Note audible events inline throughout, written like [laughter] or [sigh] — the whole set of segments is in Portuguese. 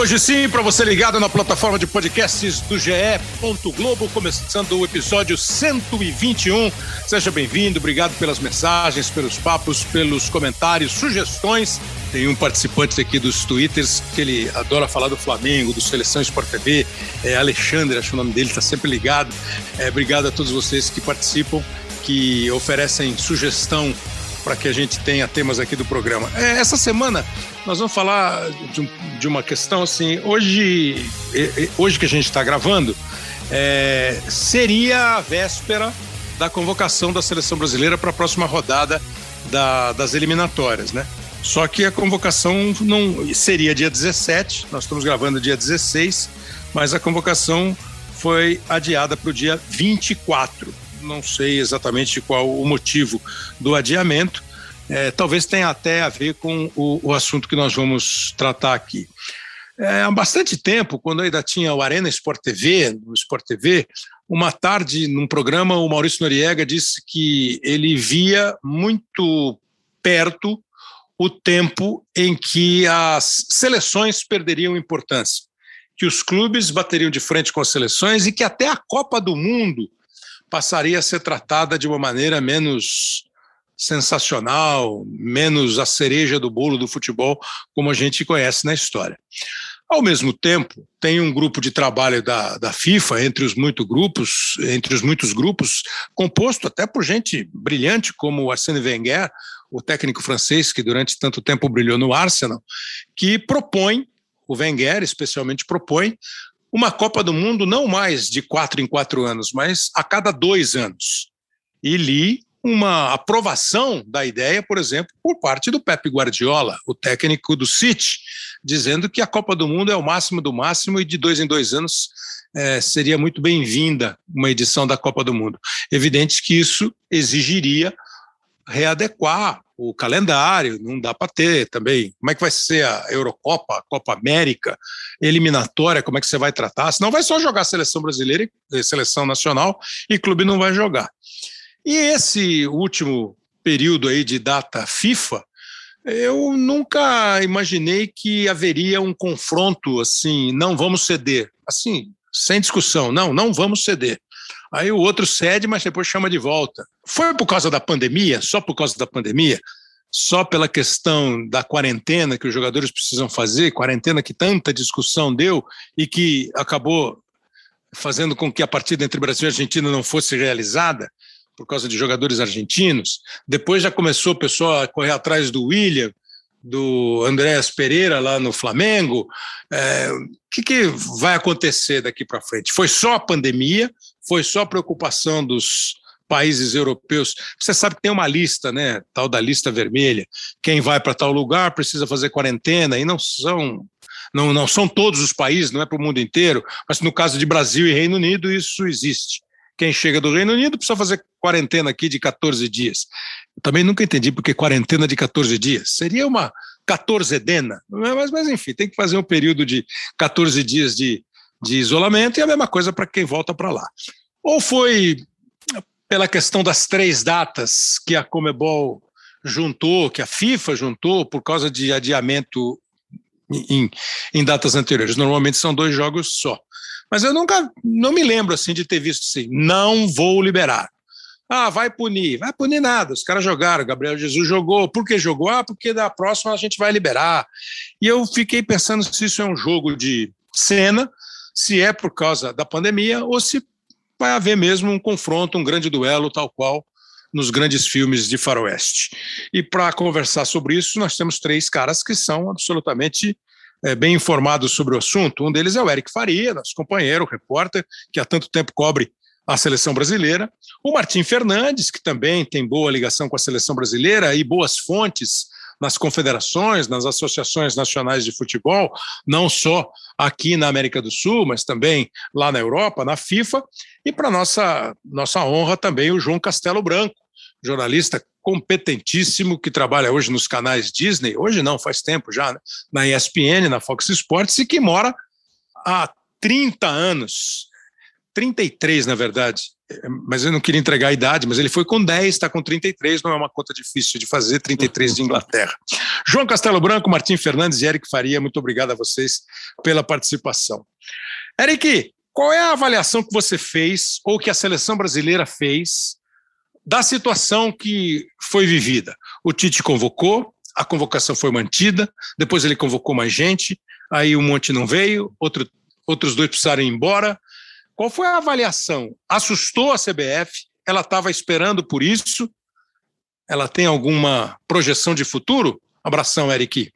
Hoje sim, para você ligado na plataforma de podcasts do GE. Globo, começando o episódio 121. Seja bem-vindo, obrigado pelas mensagens, pelos papos, pelos comentários, sugestões. Tem um participante aqui dos Twitters que ele adora falar do Flamengo, do Seleção Sport TV, é Alexandre, acho o nome dele, está sempre ligado. É, obrigado a todos vocês que participam, que oferecem sugestão para que a gente tenha temas aqui do programa. É, essa semana nós vamos falar de, de, uma questão assim. Hoje, hoje que a gente está gravando, é, seria a véspera da convocação da seleção brasileira para a próxima rodada da, das eliminatórias, né? Só que a convocação não seria dia 17, nós estamos gravando dia 16, mas a convocação foi adiada para o dia 24 não sei exatamente qual o motivo do adiamento. É, talvez tenha até a ver com o, o assunto que nós vamos tratar aqui. É, há bastante tempo, quando ainda tinha o Arena Sport TV, no Sport TV, uma tarde, num programa, o Maurício Noriega disse que ele via muito perto o tempo em que as seleções perderiam importância, que os clubes bateriam de frente com as seleções e que até a Copa do Mundo passaria a ser tratada de uma maneira menos sensacional, menos a cereja do bolo do futebol, como a gente conhece na história. Ao mesmo tempo, tem um grupo de trabalho da, da FIFA, entre os, muito grupos, entre os muitos grupos, composto até por gente brilhante como Arsène Wenger, o técnico francês que durante tanto tempo brilhou no Arsenal, que propõe, o Wenger especialmente propõe, uma Copa do Mundo não mais de quatro em quatro anos, mas a cada dois anos. E li uma aprovação da ideia, por exemplo, por parte do Pep Guardiola, o técnico do City, dizendo que a Copa do Mundo é o máximo do máximo e de dois em dois anos é, seria muito bem-vinda uma edição da Copa do Mundo. Evidente que isso exigiria readequar o calendário, não dá para ter também. Como é que vai ser a Eurocopa, a Copa América, eliminatória, como é que você vai tratar? Senão vai só jogar seleção brasileira e seleção nacional e clube não vai jogar. E esse último período aí de data FIFA, eu nunca imaginei que haveria um confronto assim, não vamos ceder. Assim, sem discussão, não, não vamos ceder. Aí o outro cede, mas depois chama de volta. Foi por causa da pandemia? Só por causa da pandemia? Só pela questão da quarentena que os jogadores precisam fazer, quarentena que tanta discussão deu e que acabou fazendo com que a partida entre Brasil e Argentina não fosse realizada por causa de jogadores argentinos. Depois já começou o pessoal a correr atrás do William, do Andréas Pereira lá no Flamengo. É, o que, que vai acontecer daqui para frente? Foi só a pandemia? Foi só preocupação dos países europeus? Você sabe que tem uma lista, né? Tal da lista vermelha. Quem vai para tal lugar precisa fazer quarentena e não são não, não são todos os países, não é para o mundo inteiro, mas no caso de Brasil e Reino Unido, isso existe. Quem chega do Reino Unido precisa fazer quarentena aqui de 14 dias. Eu também nunca entendi porque quarentena de 14 dias. Seria uma 14 dena, mas, mas enfim, tem que fazer um período de 14 dias de, de isolamento e a mesma coisa para quem volta para lá. Ou foi pela questão das três datas que a Comebol juntou, que a FIFA juntou por causa de adiamento em, em datas anteriores. Normalmente são dois jogos só. Mas eu nunca, não me lembro assim de ter visto assim, não vou liberar. Ah, vai punir. Vai punir nada. Os caras jogaram. Gabriel Jesus jogou. Por que jogou? Ah, porque da próxima a gente vai liberar. E eu fiquei pensando se isso é um jogo de cena, se é por causa da pandemia ou se vai haver mesmo um confronto, um grande duelo, tal qual nos grandes filmes de faroeste. E para conversar sobre isso, nós temos três caras que são absolutamente é, bem informados sobre o assunto. Um deles é o Eric Faria, nosso companheiro, repórter, que há tanto tempo cobre a seleção brasileira. O Martim Fernandes, que também tem boa ligação com a seleção brasileira e boas fontes nas confederações, nas associações nacionais de futebol, não só aqui na América do Sul, mas também lá na Europa, na FIFA, e para nossa nossa honra também o João Castelo Branco, jornalista competentíssimo que trabalha hoje nos canais Disney, hoje não, faz tempo já, né? na ESPN, na Fox Sports, e que mora há 30 anos, 33 na verdade, mas eu não queria entregar a idade, mas ele foi com 10, está com 33, não é uma conta difícil de fazer, 33 de Inglaterra. [laughs] João Castelo Branco, Martim Fernandes e Eric Faria, muito obrigado a vocês pela participação. Eric, qual é a avaliação que você fez, ou que a seleção brasileira fez, da situação que foi vivida? O Tite convocou, a convocação foi mantida, depois ele convocou mais gente, aí um monte não veio, outro, outros dois precisaram ir embora, qual foi a avaliação? Assustou a CBF? Ela estava esperando por isso? Ela tem alguma projeção de futuro? Abração, Eric.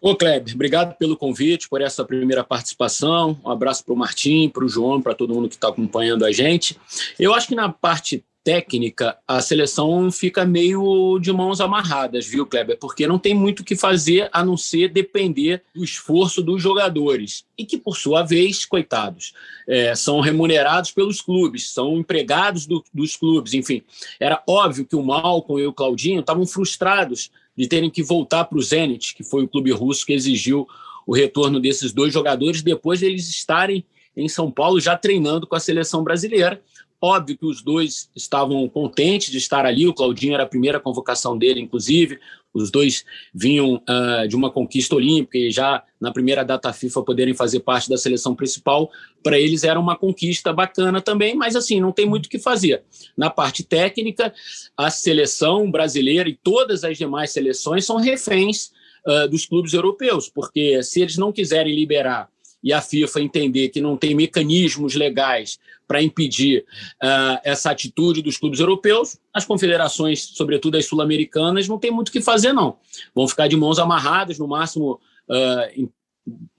Ô, Kleber, obrigado pelo convite, por essa primeira participação. Um abraço para o Martim, para o João, para todo mundo que está acompanhando a gente. Eu acho que na parte técnica, a seleção fica meio de mãos amarradas, viu, Kleber? Porque não tem muito o que fazer a não ser depender do esforço dos jogadores. E que, por sua vez, coitados, é, são remunerados pelos clubes, são empregados do, dos clubes, enfim. Era óbvio que o Malcolm e o Claudinho estavam frustrados de terem que voltar para o Zenit, que foi o clube russo que exigiu o retorno desses dois jogadores depois deles estarem em São Paulo já treinando com a seleção brasileira Óbvio que os dois estavam contentes de estar ali. O Claudinho era a primeira convocação dele, inclusive. Os dois vinham uh, de uma conquista olímpica e já na primeira data FIFA poderem fazer parte da seleção principal, para eles era uma conquista bacana também, mas assim, não tem muito o que fazer. Na parte técnica, a seleção brasileira e todas as demais seleções são reféns uh, dos clubes europeus, porque se eles não quiserem liberar e a FIFA entender que não tem mecanismos legais para impedir uh, essa atitude dos clubes europeus, as confederações, sobretudo as sul-americanas, não tem muito o que fazer, não. Vão ficar de mãos amarradas, no máximo uh,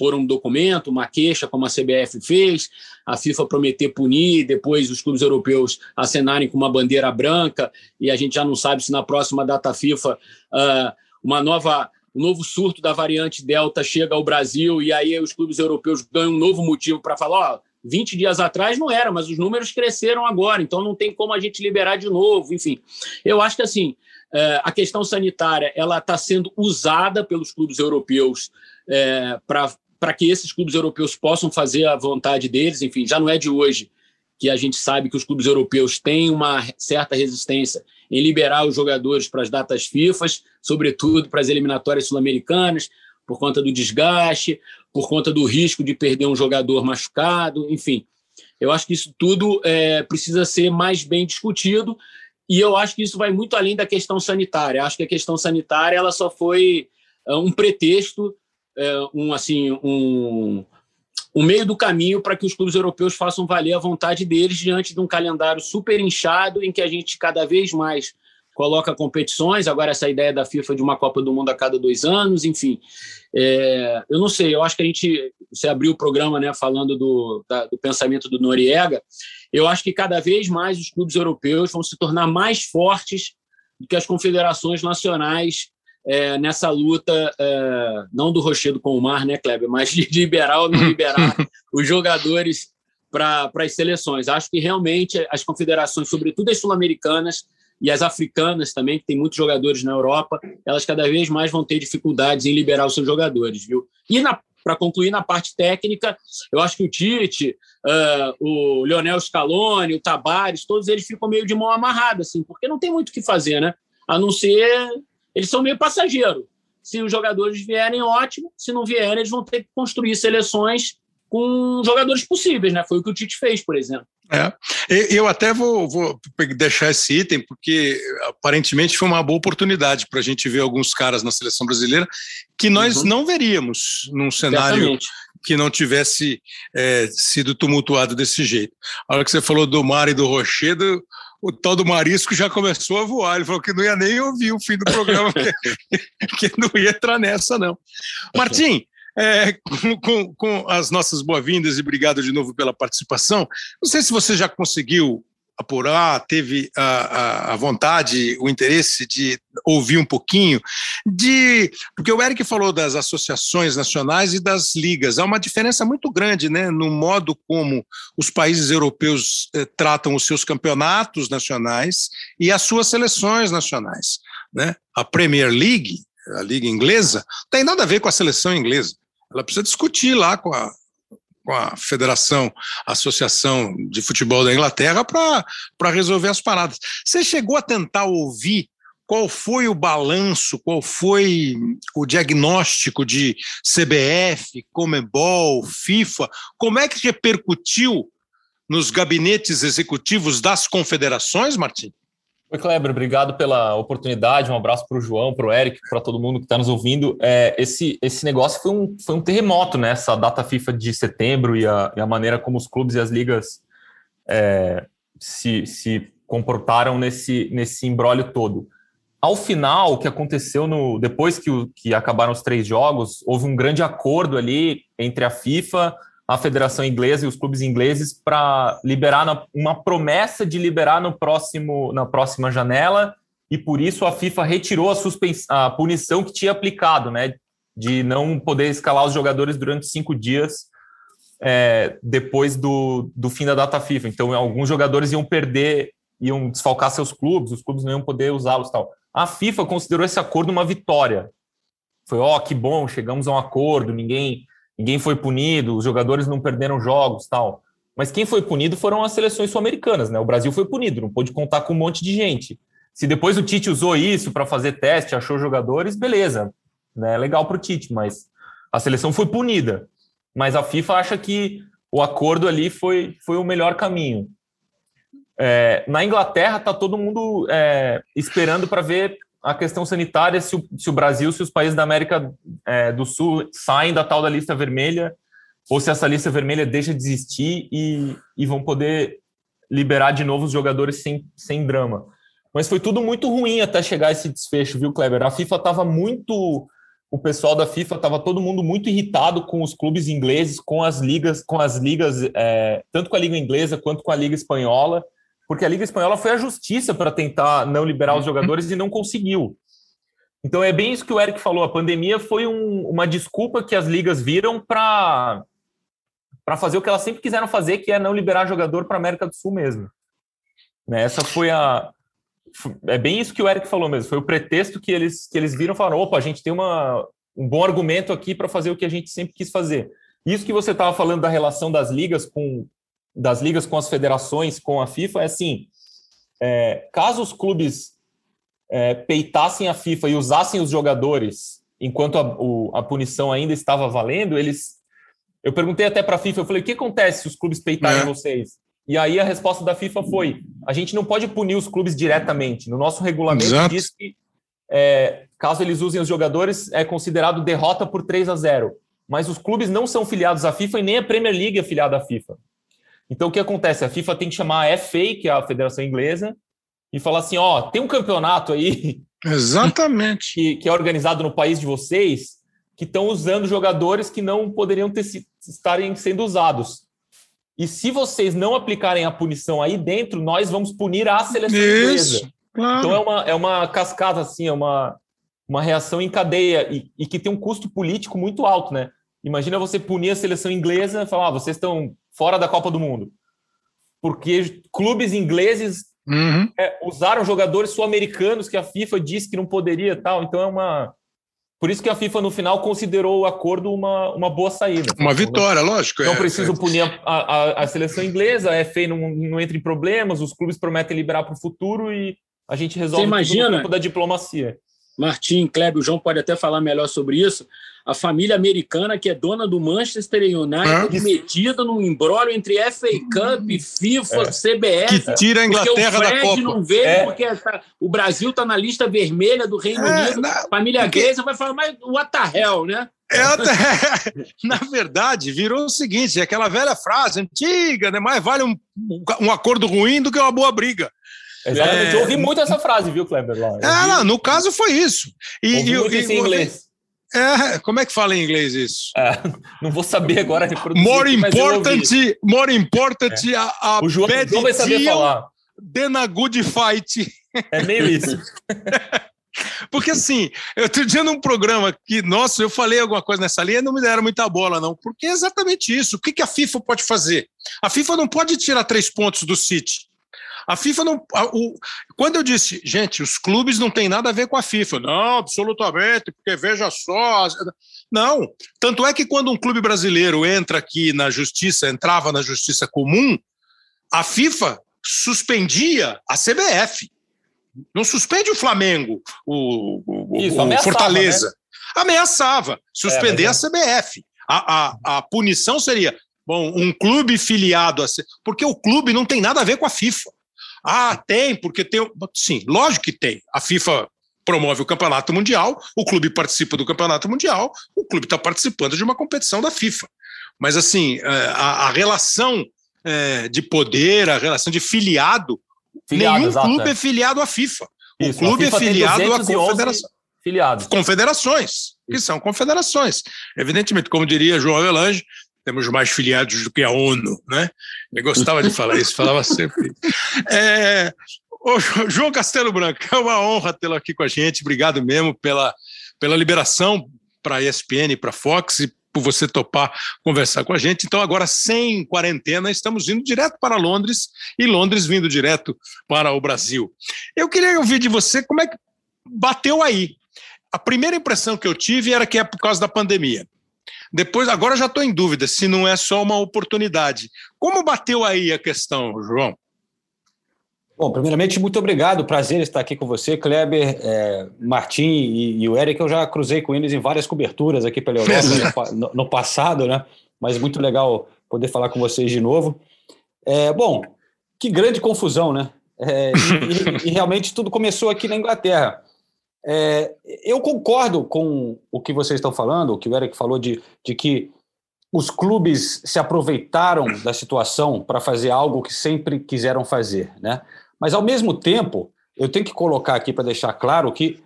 um documento, uma queixa, como a CBF fez, a FIFA prometer punir, depois os clubes europeus acenarem com uma bandeira branca, e a gente já não sabe se na próxima data FIFA uh, uma nova o novo surto da variante Delta chega ao Brasil e aí os clubes europeus ganham um novo motivo para falar: ó, 20 dias atrás não era, mas os números cresceram agora, então não tem como a gente liberar de novo. Enfim, eu acho que assim. É, a questão sanitária ela está sendo usada pelos clubes europeus é, para que esses clubes europeus possam fazer a vontade deles. Enfim, já não é de hoje que a gente sabe que os clubes europeus têm uma certa resistência em liberar os jogadores para as datas FIFA, sobretudo para as eliminatórias sul-americanas, por conta do desgaste, por conta do risco de perder um jogador machucado, enfim. Eu acho que isso tudo é, precisa ser mais bem discutido e eu acho que isso vai muito além da questão sanitária. Acho que a questão sanitária ela só foi é, um pretexto, é, um assim um o meio do caminho para que os clubes europeus façam valer a vontade deles diante de um calendário super inchado em que a gente cada vez mais coloca competições. Agora, essa ideia da FIFA de uma Copa do Mundo a cada dois anos, enfim. É, eu não sei, eu acho que a gente. Você abriu o programa né, falando do, da, do pensamento do Noriega. Eu acho que cada vez mais os clubes europeus vão se tornar mais fortes do que as confederações nacionais é, nessa luta, é, não do Rochedo com o Mar, né, Kleber, mas de liberar ou não liberar [laughs] os jogadores para as seleções. Acho que realmente as confederações, sobretudo as sul-americanas e as africanas também, que tem muitos jogadores na Europa, elas cada vez mais vão ter dificuldades em liberar os seus jogadores, viu? E para concluir na parte técnica, eu acho que o Tite, uh, o Leonel Scaloni, o Tabares, todos eles ficam meio de mão amarrada, assim, porque não tem muito o que fazer, né? A não ser eles são meio passageiro. Se os jogadores vierem, ótimo. Se não vierem, eles vão ter que construir seleções com jogadores possíveis, né? Foi o que o Tite fez, por exemplo. É. Eu até vou, vou deixar esse item, porque aparentemente foi uma boa oportunidade para a gente ver alguns caras na seleção brasileira que nós uhum. não veríamos num cenário Exatamente. que não tivesse é, sido tumultuado desse jeito. A hora que você falou do Mar e do Rochedo, o tal do Marisco já começou a voar. Ele falou que não ia nem ouvir o fim do programa, [laughs] que, que não ia entrar nessa, não. Martim, é, com, com, com, as nossas boas-vindas e obrigado de novo pela participação. Não sei se você já conseguiu apurar, teve a, a, a, vontade, o interesse de ouvir um pouquinho de. Porque o Eric falou das associações nacionais e das ligas. Há uma diferença muito grande né, no modo como os países europeus eh, tratam os seus campeonatos nacionais e as suas seleções nacionais. Né? A Premier League, a Liga Inglesa, tem nada a ver com a seleção inglesa. Ela precisa discutir lá com a, com a Federação, Associação de Futebol da Inglaterra para resolver as paradas. Você chegou a tentar ouvir qual foi o balanço, qual foi o diagnóstico de CBF, Comebol, FIFA? Como é que repercutiu nos gabinetes executivos das confederações, Martim? Oi, Kleber, obrigado pela oportunidade. Um abraço para o João, para o Eric, para todo mundo que está nos ouvindo. É, esse, esse negócio foi um, foi um terremoto, né? Essa data FIFA de setembro e a, e a maneira como os clubes e as ligas é, se, se comportaram nesse, nesse embrólio todo. Ao final, o que aconteceu no depois que, o, que acabaram os três jogos, houve um grande acordo ali entre a FIFA, a Federação Inglesa e os clubes ingleses para liberar uma promessa de liberar no próximo, na próxima janela, e por isso a FIFA retirou a, a punição que tinha aplicado, né? De não poder escalar os jogadores durante cinco dias é, depois do, do fim da data FIFA. Então, alguns jogadores iam perder, iam desfalcar seus clubes, os clubes não iam poder usá-los tal. A FIFA considerou esse acordo uma vitória. Foi, ó, oh, que bom, chegamos a um acordo, ninguém ninguém foi punido, os jogadores não perderam jogos tal. Mas quem foi punido foram as seleções sul-americanas, né? O Brasil foi punido, não pôde contar com um monte de gente. Se depois o Tite usou isso para fazer teste, achou jogadores, beleza, né? Legal para o Tite, mas a seleção foi punida. Mas a FIFA acha que o acordo ali foi, foi o melhor caminho. É, na Inglaterra está todo mundo é, esperando para ver a questão sanitária, se o, se o, Brasil, se os países da América é, do Sul saem da tal da lista vermelha, ou se essa lista vermelha deixa de existir e, e vão poder liberar de novo os jogadores sem, sem drama. Mas foi tudo muito ruim até chegar esse desfecho, viu, Kleber? A FIFA estava muito. O pessoal da FIFA estava todo mundo muito irritado com os clubes ingleses, com as ligas, com as ligas, é, tanto com a Liga Inglesa quanto com a Liga Espanhola porque a Liga Espanhola foi à justiça para tentar não liberar os jogadores e não conseguiu. Então é bem isso que o Eric falou. A pandemia foi um, uma desculpa que as ligas viram para para fazer o que elas sempre quiseram fazer, que é não liberar jogador para a América do Sul mesmo. Né? Essa foi a é bem isso que o Eric falou mesmo. Foi o pretexto que eles que eles viram, falaram: opa, a gente tem uma, um bom argumento aqui para fazer o que a gente sempre quis fazer. Isso que você estava falando da relação das ligas com, das ligas com as federações, com a FIFA, é assim: é, caso os clubes é, peitassem a FIFA e usassem os jogadores enquanto a, o, a punição ainda estava valendo, eles. Eu perguntei até para a FIFA, eu falei: o que acontece se os clubes peitarem é. vocês? E aí a resposta da FIFA foi: a gente não pode punir os clubes diretamente. No nosso regulamento Exato. diz que é, caso eles usem os jogadores, é considerado derrota por 3 a 0. Mas os clubes não são filiados à FIFA e nem a Premier League é filiada à FIFA. Então, o que acontece? A FIFA tem que chamar a FA, que é a Federação Inglesa, e falar assim: ó, tem um campeonato aí. [laughs] Exatamente. Que, que é organizado no país de vocês, que estão usando jogadores que não poderiam ter, estarem sendo usados. E se vocês não aplicarem a punição aí dentro, nós vamos punir a seleção Isso, inglesa. Claro. Então é uma, é uma cascata, assim, é uma, uma reação em cadeia e, e que tem um custo político muito alto, né? Imagina você punir a seleção inglesa e falar: ah, vocês estão fora da Copa do Mundo. Porque clubes ingleses uhum. é, usaram jogadores sul-americanos que a FIFA disse que não poderia tal. Então é uma. Por isso que a FIFA, no final, considerou o acordo uma, uma boa saída. Uma vitória, não, lógico. Não é, preciso é. punir a, a, a, seleção inglesa, a FA não, não entra em problemas, os clubes prometem liberar para o futuro e a gente resolve no campo da diplomacia. Martim, Kleber, o João pode até falar melhor sobre isso a família americana que é dona do Manchester United é. metida num embrólio entre FA Cup, FIFA, é. CBF. Que tira a Inglaterra da Copa. não veio é. porque tá, o Brasil está na lista vermelha do Reino é, Unido. Na, família porque... Vai falar, mas what the hell, né? É, [laughs] na verdade, virou o seguinte: é aquela velha frase antiga, né? Mais vale um, um acordo ruim do que uma boa briga. Exatamente. É... Eu ouvi muito essa frase, viu, Kleber? Lá. É, não, no caso foi isso. E, ouvi e, muito e, em inglês. É, como é que fala em inglês isso? É, não vou saber agora reproduzir. More important, more important é. a, a o João, bad vai saber falar. then a good fight. É meio isso. [laughs] Porque assim, eu estou dizendo um programa que, nossa, eu falei alguma coisa nessa linha e não me deram muita bola, não. Porque é exatamente isso. O que, que a FIFA pode fazer? A FIFA não pode tirar três pontos do City. A FIFA não. A, o, quando eu disse, gente, os clubes não têm nada a ver com a FIFA. Não, absolutamente, porque veja só. Não. Tanto é que quando um clube brasileiro entra aqui na justiça, entrava na justiça comum, a FIFA suspendia a CBF. Não suspende o Flamengo, o, o, Isso, o Fortaleza. Né? Ameaçava suspender é, a CBF. A, a, a punição seria bom, um clube filiado a. Porque o clube não tem nada a ver com a FIFA. Ah, tem, porque tem. Sim, lógico que tem. A FIFA promove o campeonato mundial, o clube participa do campeonato mundial, o clube está participando de uma competição da FIFA. Mas, assim, é, a, a relação é, de poder, a relação de filiado, filiado nenhum exato, clube é. é filiado à FIFA. Isso, o clube é filiado à confederação. Filiados. Confederações, que são confederações. Evidentemente, como diria João Avelange, temos mais filiados do que a ONU, né? Ele gostava de falar isso, falava sempre. É, João Castelo Branco, é uma honra tê-lo aqui com a gente. Obrigado mesmo pela, pela liberação para a ESPN e para a Fox e por você topar conversar com a gente. Então, agora sem quarentena, estamos indo direto para Londres e Londres vindo direto para o Brasil. Eu queria ouvir de você como é que bateu aí. A primeira impressão que eu tive era que é por causa da pandemia. Depois, agora já estou em dúvida se não é só uma oportunidade. Como bateu aí a questão, João? Bom, primeiramente, muito obrigado. Prazer estar aqui com você, Kleber, é, Martim e, e, o Eric. Eu já cruzei com eles em várias coberturas aqui pela Europa [laughs] no, no, passado, né? Mas muito legal poder falar com vocês de novo. É, bom, que grande confusão, né? É, e, e, realmente tudo começou aqui na Inglaterra. É, eu concordo com o que vocês estão falando, o que o Eric falou de, de que os clubes se aproveitaram da situação para fazer algo que sempre quiseram fazer, né? Mas ao mesmo tempo, eu tenho que colocar aqui para deixar claro que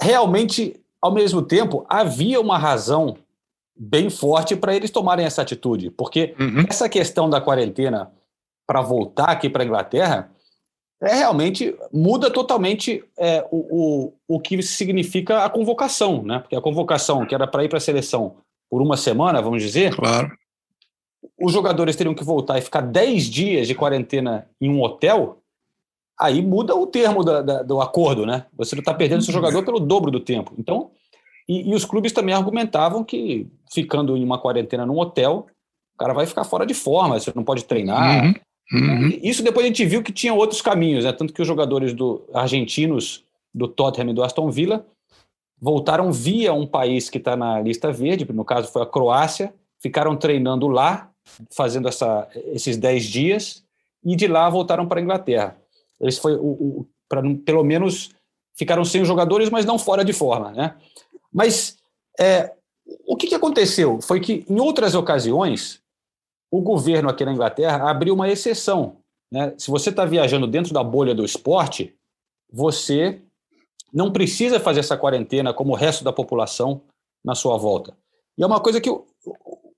realmente, ao mesmo tempo, havia uma razão bem forte para eles tomarem essa atitude, porque uhum. essa questão da quarentena para voltar aqui para a Inglaterra é realmente muda totalmente é, o, o, o que significa a convocação, né? Porque a convocação, que era para ir para a seleção por uma semana, vamos dizer, claro. os jogadores teriam que voltar e ficar 10 dias de quarentena em um hotel, aí muda o termo da, da, do acordo, né? Você está perdendo seu jogador pelo dobro do tempo. Então, e, e, os clubes também argumentavam que ficando em uma quarentena num hotel, o cara vai ficar fora de forma, você não pode treinar. Uhum. Uhum. Isso depois a gente viu que tinha outros caminhos, né? tanto que os jogadores do argentinos do Tottenham e do Aston Villa voltaram via um país que está na lista verde, no caso foi a Croácia, ficaram treinando lá, fazendo essa, esses 10 dias, e de lá voltaram para a Inglaterra. Eles foi o, o para pelo menos ficaram sem os jogadores, mas não fora de forma, né? Mas é, o que, que aconteceu foi que em outras ocasiões o governo aqui na Inglaterra abriu uma exceção. Né? Se você está viajando dentro da bolha do esporte, você não precisa fazer essa quarentena como o resto da população na sua volta. E é uma coisa que o,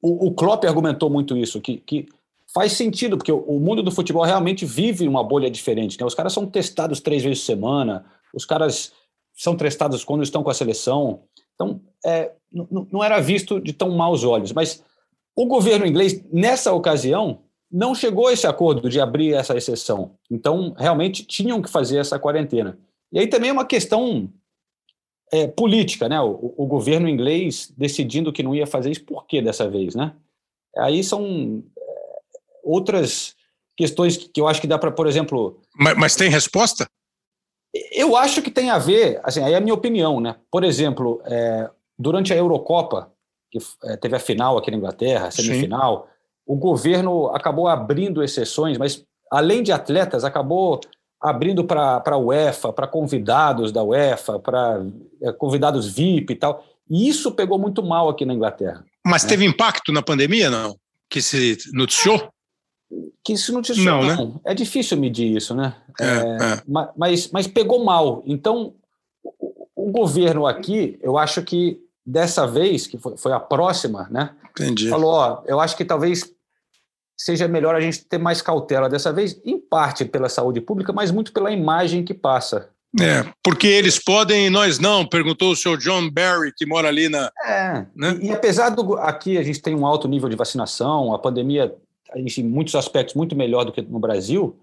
o, o Klopp argumentou muito isso, que, que faz sentido, porque o, o, mundo do futebol realmente vive uma bolha diferente. Né? Os caras são testados três vezes por semana, os caras são testados quando estão com a seleção. Então, é, não era visto de tão maus olhos. Mas o governo inglês, nessa ocasião, não chegou a esse acordo de abrir essa exceção. Então, realmente tinham que fazer essa quarentena. E aí também é uma questão é, política, né? O, o, governo inglês decidindo que não ia fazer isso, por que dessa vez, né? Aí são é, outras questões que eu acho que dá para, por exemplo. Mas, mas, tem resposta? Eu acho que tem a ver, assim, aí é a minha opinião, né? Por exemplo, é, durante a Eurocopa, que é, teve a final aqui na Inglaterra, semifinal, Sim. o governo acabou abrindo exceções, mas além de atletas, acabou abrindo para a UEFA, para convidados da UEFA, para é, convidados VIP e tal. E isso pegou muito mal aqui na Inglaterra. Mas né? teve impacto na pandemia, não? Que se noticiou? Que se noticiou, não. não. Né? É difícil medir isso, né? É, é, é. Mas, mas pegou mal. Então, o, o governo aqui, eu acho que dessa vez, que foi, foi a próxima, né? Entendi. Falou, ó, eu acho que talvez seja melhor a gente ter mais cautela dessa vez, em parte pela saúde pública, mas muito pela imagem que passa. É, porque eles podem e nós não, perguntou o senhor John Barry, que mora ali na. É, né? e, e, apesar do. Aqui a gente tem um alto nível de vacinação, a pandemia, em muitos aspectos, muito melhor do que no Brasil,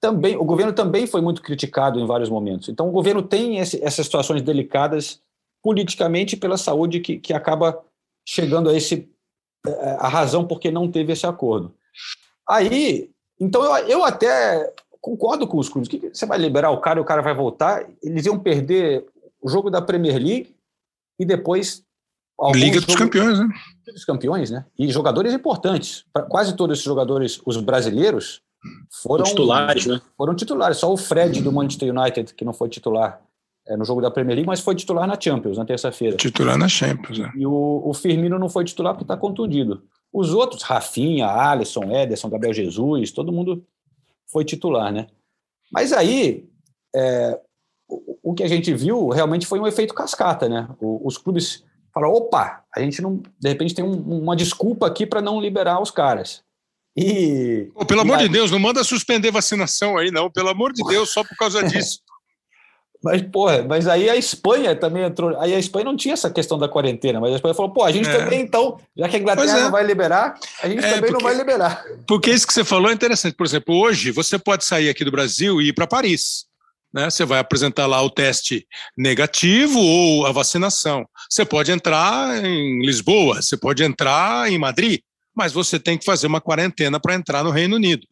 também o governo também foi muito criticado em vários momentos. Então, o governo tem esse, essas situações delicadas politicamente pela saúde que, que acaba chegando a esse é, a razão porque não teve esse acordo. Aí, então eu, eu até concordo com os clubes. Que você vai liberar o cara e o cara vai voltar? Eles iam perder o jogo da Premier League e depois. Liga dos Campeões, né? Liga dos Campeões, né? E jogadores importantes. Quase todos esses jogadores, os brasileiros, foram titulares, né? Foram titulares. Só o Fred do Manchester United, que não foi titular é, no jogo da Premier League, mas foi titular na Champions na terça-feira. Titular na Champions, é. E o, o Firmino não foi titular porque está contundido. Os outros, Rafinha, Alisson, Ederson, Gabriel Jesus, todo mundo foi titular, né? Mas aí, é, o, o, que a gente viu realmente foi um efeito cascata, né? O, os clubes falaram, opa, a gente não, de repente tem um, uma desculpa aqui para não liberar os caras. E. Pelo e amor aí... de Deus, não manda suspender vacinação aí, não. Pelo amor de Deus, só por causa disso. Mas, porra, mas aí a Espanha também entrou. Aí a Espanha não tinha essa questão da quarentena, mas a Espanha falou: pô, a gente é. também, então, já que a Inglaterra é. não vai liberar, a gente é, também porque, não vai liberar. Porque isso que você falou é interessante. Por exemplo, hoje você pode sair aqui do Brasil e ir para Paris. Né? Você vai apresentar lá o teste negativo ou a vacinação. Você pode entrar em Lisboa, você pode entrar em Madrid, mas você tem que fazer uma quarentena para entrar no Reino Unido.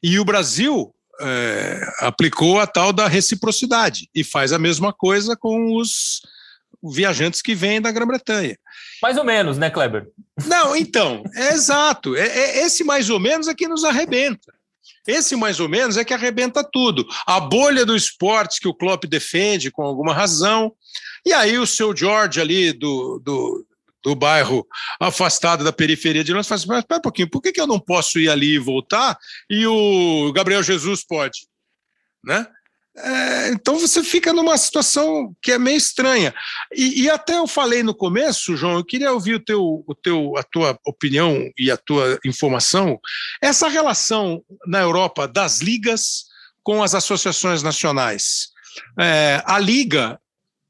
E o Brasil é, aplicou a tal da reciprocidade e faz a mesma coisa com os viajantes que vêm da Grã-Bretanha. Mais ou menos, né, Kleber? Não, então, é exato. É, é, esse mais ou menos é que nos arrebenta. Esse mais ou menos é que arrebenta tudo. A bolha do esporte que o Klopp defende com alguma razão. E aí o seu George ali do, do, do bairro afastado da periferia de Londres, fala assim, mas um pouquinho, por que, que eu não posso ir ali e voltar e o Gabriel Jesus pode? Né? É, então você fica numa situação que é meio estranha. E, e, até eu falei no começo, João, eu queria ouvir o teu, o teu, a tua opinião e a tua informação. Essa relação na Europa das ligas com as associações nacionais. É, a liga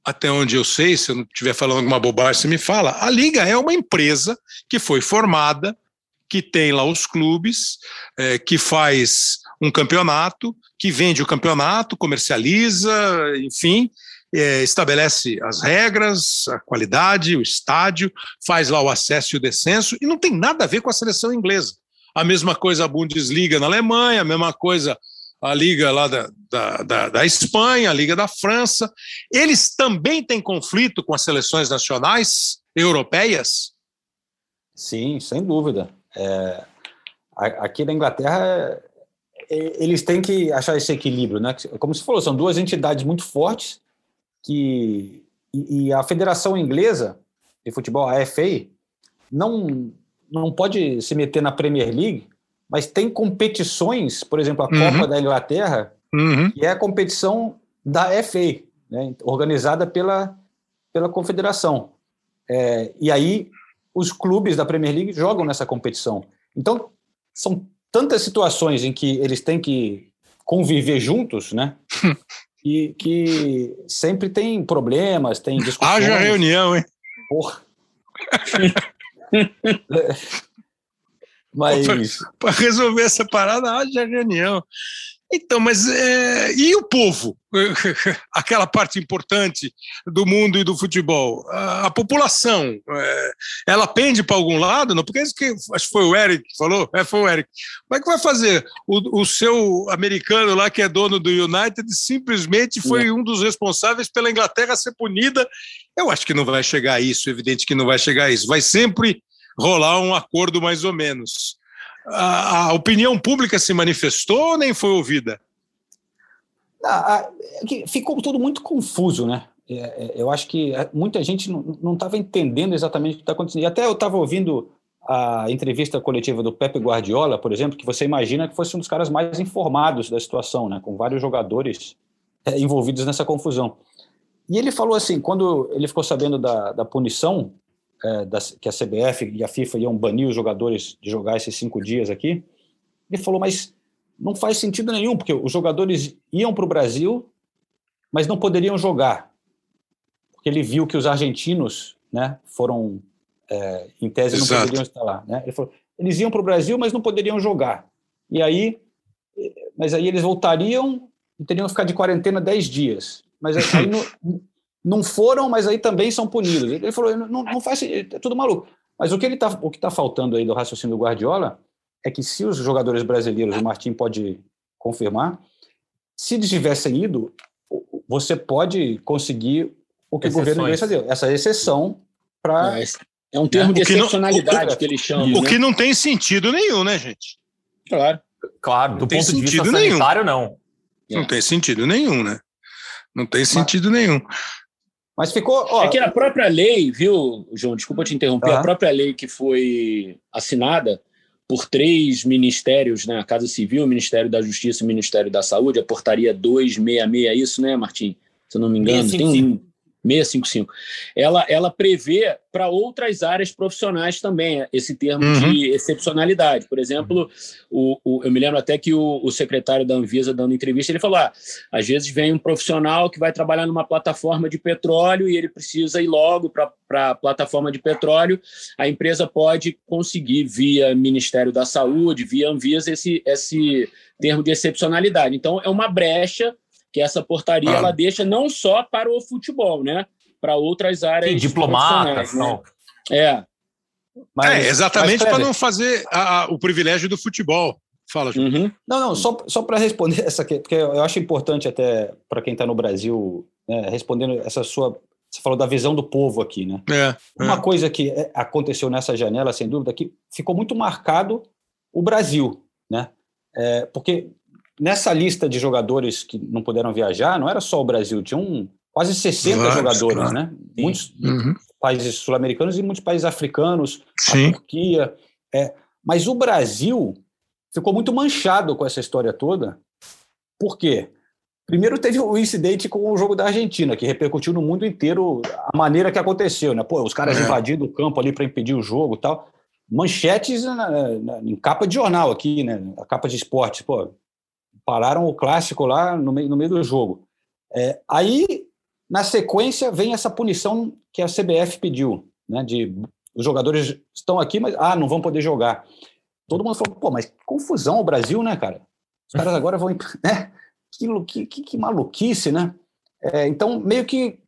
até onde eu sei, se eu não estiver falando alguma bobagem, você me fala. A Liga é uma empresa que foi formada, que tem lá os clubes, é, que faz um campeonato, que vende o campeonato, comercializa, enfim, é, estabelece as regras, a qualidade, o estádio, faz lá o acesso e o descenso, e não tem nada a ver com a seleção inglesa. A mesma coisa a Bundesliga na Alemanha, a mesma coisa a Liga lá da, da, da, da, Espanha, a Liga da França. Eles também têm conflito com as seleções nacionais europeias? Sim, sem dúvida. É, aqui na Inglaterra, é, eles têm que achar esse equilíbrio, né? Como você falou, são duas entidades muito fortes que e, e a Federação Inglesa de Futebol, a FA, não não pode se meter na Premier League mas tem competições, por exemplo, a uhum. Copa da Inglaterra, uhum. que é a competição da FA, né, organizada pela, pela confederação. É, e aí os clubes da Premier League jogam nessa competição. Então, são tantas situações em que eles têm que conviver juntos, né? [laughs] e que sempre tem problemas, tem discussões. Haja reunião, hein? Porra. [laughs] [laughs] Mas. Para [laughs] resolver essa parada, haja reunião. Então, mas é, e o povo? [laughs] Aquela parte importante do mundo e do futebol. A, a população, é, ela pende para algum lado? Não? Porque isso que acho que foi o Eric que falou. É, foi o Eric. Como é que vai fazer? O, o seu americano lá, que é dono do United, simplesmente foi é. um dos responsáveis pela Inglaterra ser punida. Eu acho que não vai chegar a isso, evidente que não vai chegar a isso. Vai sempre rolar um acordo mais ou menos. A, a opinião pública se manifestou ou nem foi ouvida? Ficou tudo muito confuso, né? É, é, eu acho que muita gente não estava entendendo exatamente o que está acontecendo. E até eu estava ouvindo a entrevista coletiva do Pepe Guardiola, por exemplo, que você imagina que fosse um dos caras mais informados da situação, né? Com vários jogadores é, envolvidos nessa confusão. E ele falou assim, quando ele ficou sabendo da, da punição é, que a CBF e a FIFA iam banir os jogadores de jogar esses cinco dias aqui. Ele falou, mas não faz sentido nenhum, porque os jogadores iam para o Brasil, mas não poderiam jogar. Porque ele viu que os argentinos né, foram, é, em tese, não Exato. poderiam estar lá. Né? Ele falou, eles iam para o Brasil, mas não poderiam jogar. E aí, mas aí eles voltariam e teriam que ficar de quarentena 10 dias. Mas aí não, não foram, mas aí também são punidos. Ele falou, não, não faz, é tudo maluco. Mas o que ele tá, o que está faltando aí do raciocínio do Guardiola é que se os jogadores brasileiros, o Martim pode confirmar, se eles tivessem ido, você pode conseguir o que Exceções. o governo inglês deu, essa exceção para. É, é, um termo de excepcionalidade não, que, que eles chamam. O né? que não tem sentido nenhum, né, gente? Claro. Claro, do ponto de vista sanitário, nenhum. não. Não tem sentido nenhum, né? Não tem sentido Mas... nenhum. Mas ficou. Ó, é que a própria lei, viu, João? Desculpa te interromper. A própria lei que foi assinada por três ministérios, né? A Casa Civil, o Ministério da Justiça e o Ministério da Saúde, a portaria 266, é isso, né, Martim? Se eu não me engano. 655. Tem um. 655. Ela, ela prevê para outras áreas profissionais também esse termo uhum. de excepcionalidade. Por exemplo, o, o, eu me lembro até que o, o, secretário da Anvisa, dando entrevista, ele falou: ah, às vezes vem um profissional que vai trabalhar numa plataforma de petróleo e ele precisa ir logo para a plataforma de petróleo. A empresa pode conseguir, via Ministério da Saúde, via Anvisa, esse, esse termo de excepcionalidade. Então, é uma brecha que essa portaria ah. ela deixa não só para o futebol, né? Para outras áreas. Sim, diplomatas, né? É. Mas, é, exatamente para não fazer a, a, o privilégio do futebol. Fala, João. Uhum. Não, não, só, só para responder essa aqui, porque eu acho importante até para quem está no Brasil, né, respondendo essa sua. Você falou da visão do povo aqui, né? É, Uma é. coisa que é, aconteceu nessa janela, sem dúvida, que ficou muito marcado o Brasil, né? É, porque nessa lista de jogadores que não puderam viajar, não era só o Brasil, tinham quase 60 Vários, jogadores, claro. né? Muitos Uhum. países sul-americanos e muitos países africanos, Sim. a Turquia. É. Mas o Brasil ficou muito manchado com essa história toda. Por quê? Primeiro teve o incidente com o jogo da Argentina, que repercutiu no mundo inteiro a maneira que aconteceu, né? Pô, os caras É. invadindo o campo ali para impedir o jogo e tal. Manchetes na- na- em capa de jornal aqui, né? A capa de esporte, pô, pararam o clássico lá no meio, no meio do jogo. É, aí, na sequência, vem essa punição que a CBF pediu, né? De os jogadores estão aqui, mas ah, não vão poder jogar. Todo mundo falou, pô, mas confusão o Brasil, né, cara? Os caras agora vão. [laughs] Né? Que, que, que, maluquice, né? É, então, meio que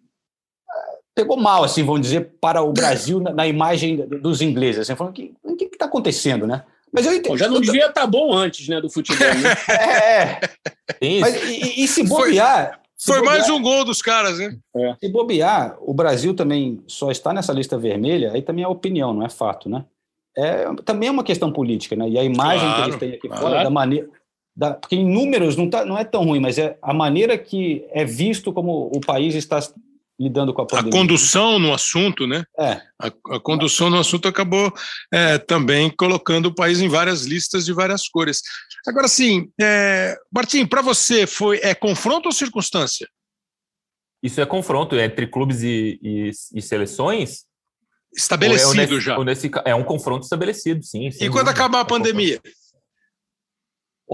ah, pegou mal, assim, vamos dizer, para o Brasil na, na imagem dos ingleses, assim, falando, o que está acontecendo, né? Mas eu entendo. Bom, já não devia estar bom antes né, do futebol. Né? [laughs] É, é. Mas, e, e- se bobear. se Foi bobear- mais um gol dos caras, né? Se bobear, o Brasil também só está nessa lista vermelha, aí também é opinião, não é fato, né? É, também é uma questão política, né? E a imagem que Claro, eles têm aqui claro. fora, da maneira. Da, porque em números não, tá, não é tão ruim, mas é a maneira que é visto como o país está lidando com a A pandemia. condução no assunto, né? É, A, a condução no assunto acabou é, também colocando o país em várias listas de várias cores. Agora, sim, é, Martim, para você foi é confronto ou circunstância? Isso é confronto entre clubes e, e- e seleções? Estabelecido é, nesse- já. nesse é um confronto estabelecido, sim. E quando dúvida. acabar a É um confronto.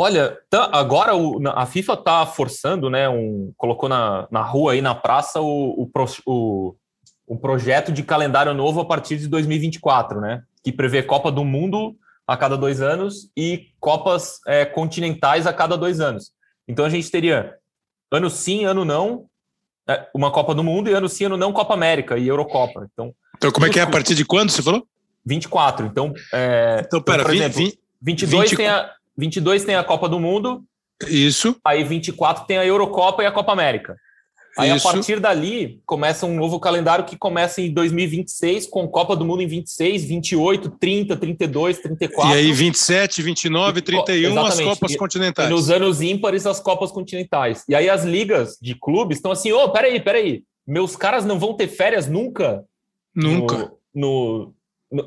Olha, tá- agora o- a FIFA está forçando, né? Um, colocou na, na rua aí na praça o, o, pro- o- um projeto de calendário novo a partir de 2024, né? Que prevê Copa do Mundo a cada dois anos e Copas é, continentais a cada dois anos. Então a gente teria ano sim, ano não, é, uma Copa do Mundo e ano sim, ano não, Copa América e Eurocopa. Então, Então, como é que é a partir de quando você falou? 24. Então, é, Então, pera, por vi- exemplo, vi- 22, 20 tem a, 22 tem a Copa do Mundo, isso, Aí 24 tem a Eurocopa e a Copa América. Aí Isso. a partir dali começa um novo calendário que começa em 2026 com Copa do Mundo em 26, 28, 30, 32, 34. e aí 27, 29, E- 31, as exatamente. Copas E- continentais. E nos anos ímpares as Copas continentais. E aí as ligas de clubes estão assim, ô, peraí, peraí, meus caras não vão ter férias nunca? Nunca. No- no-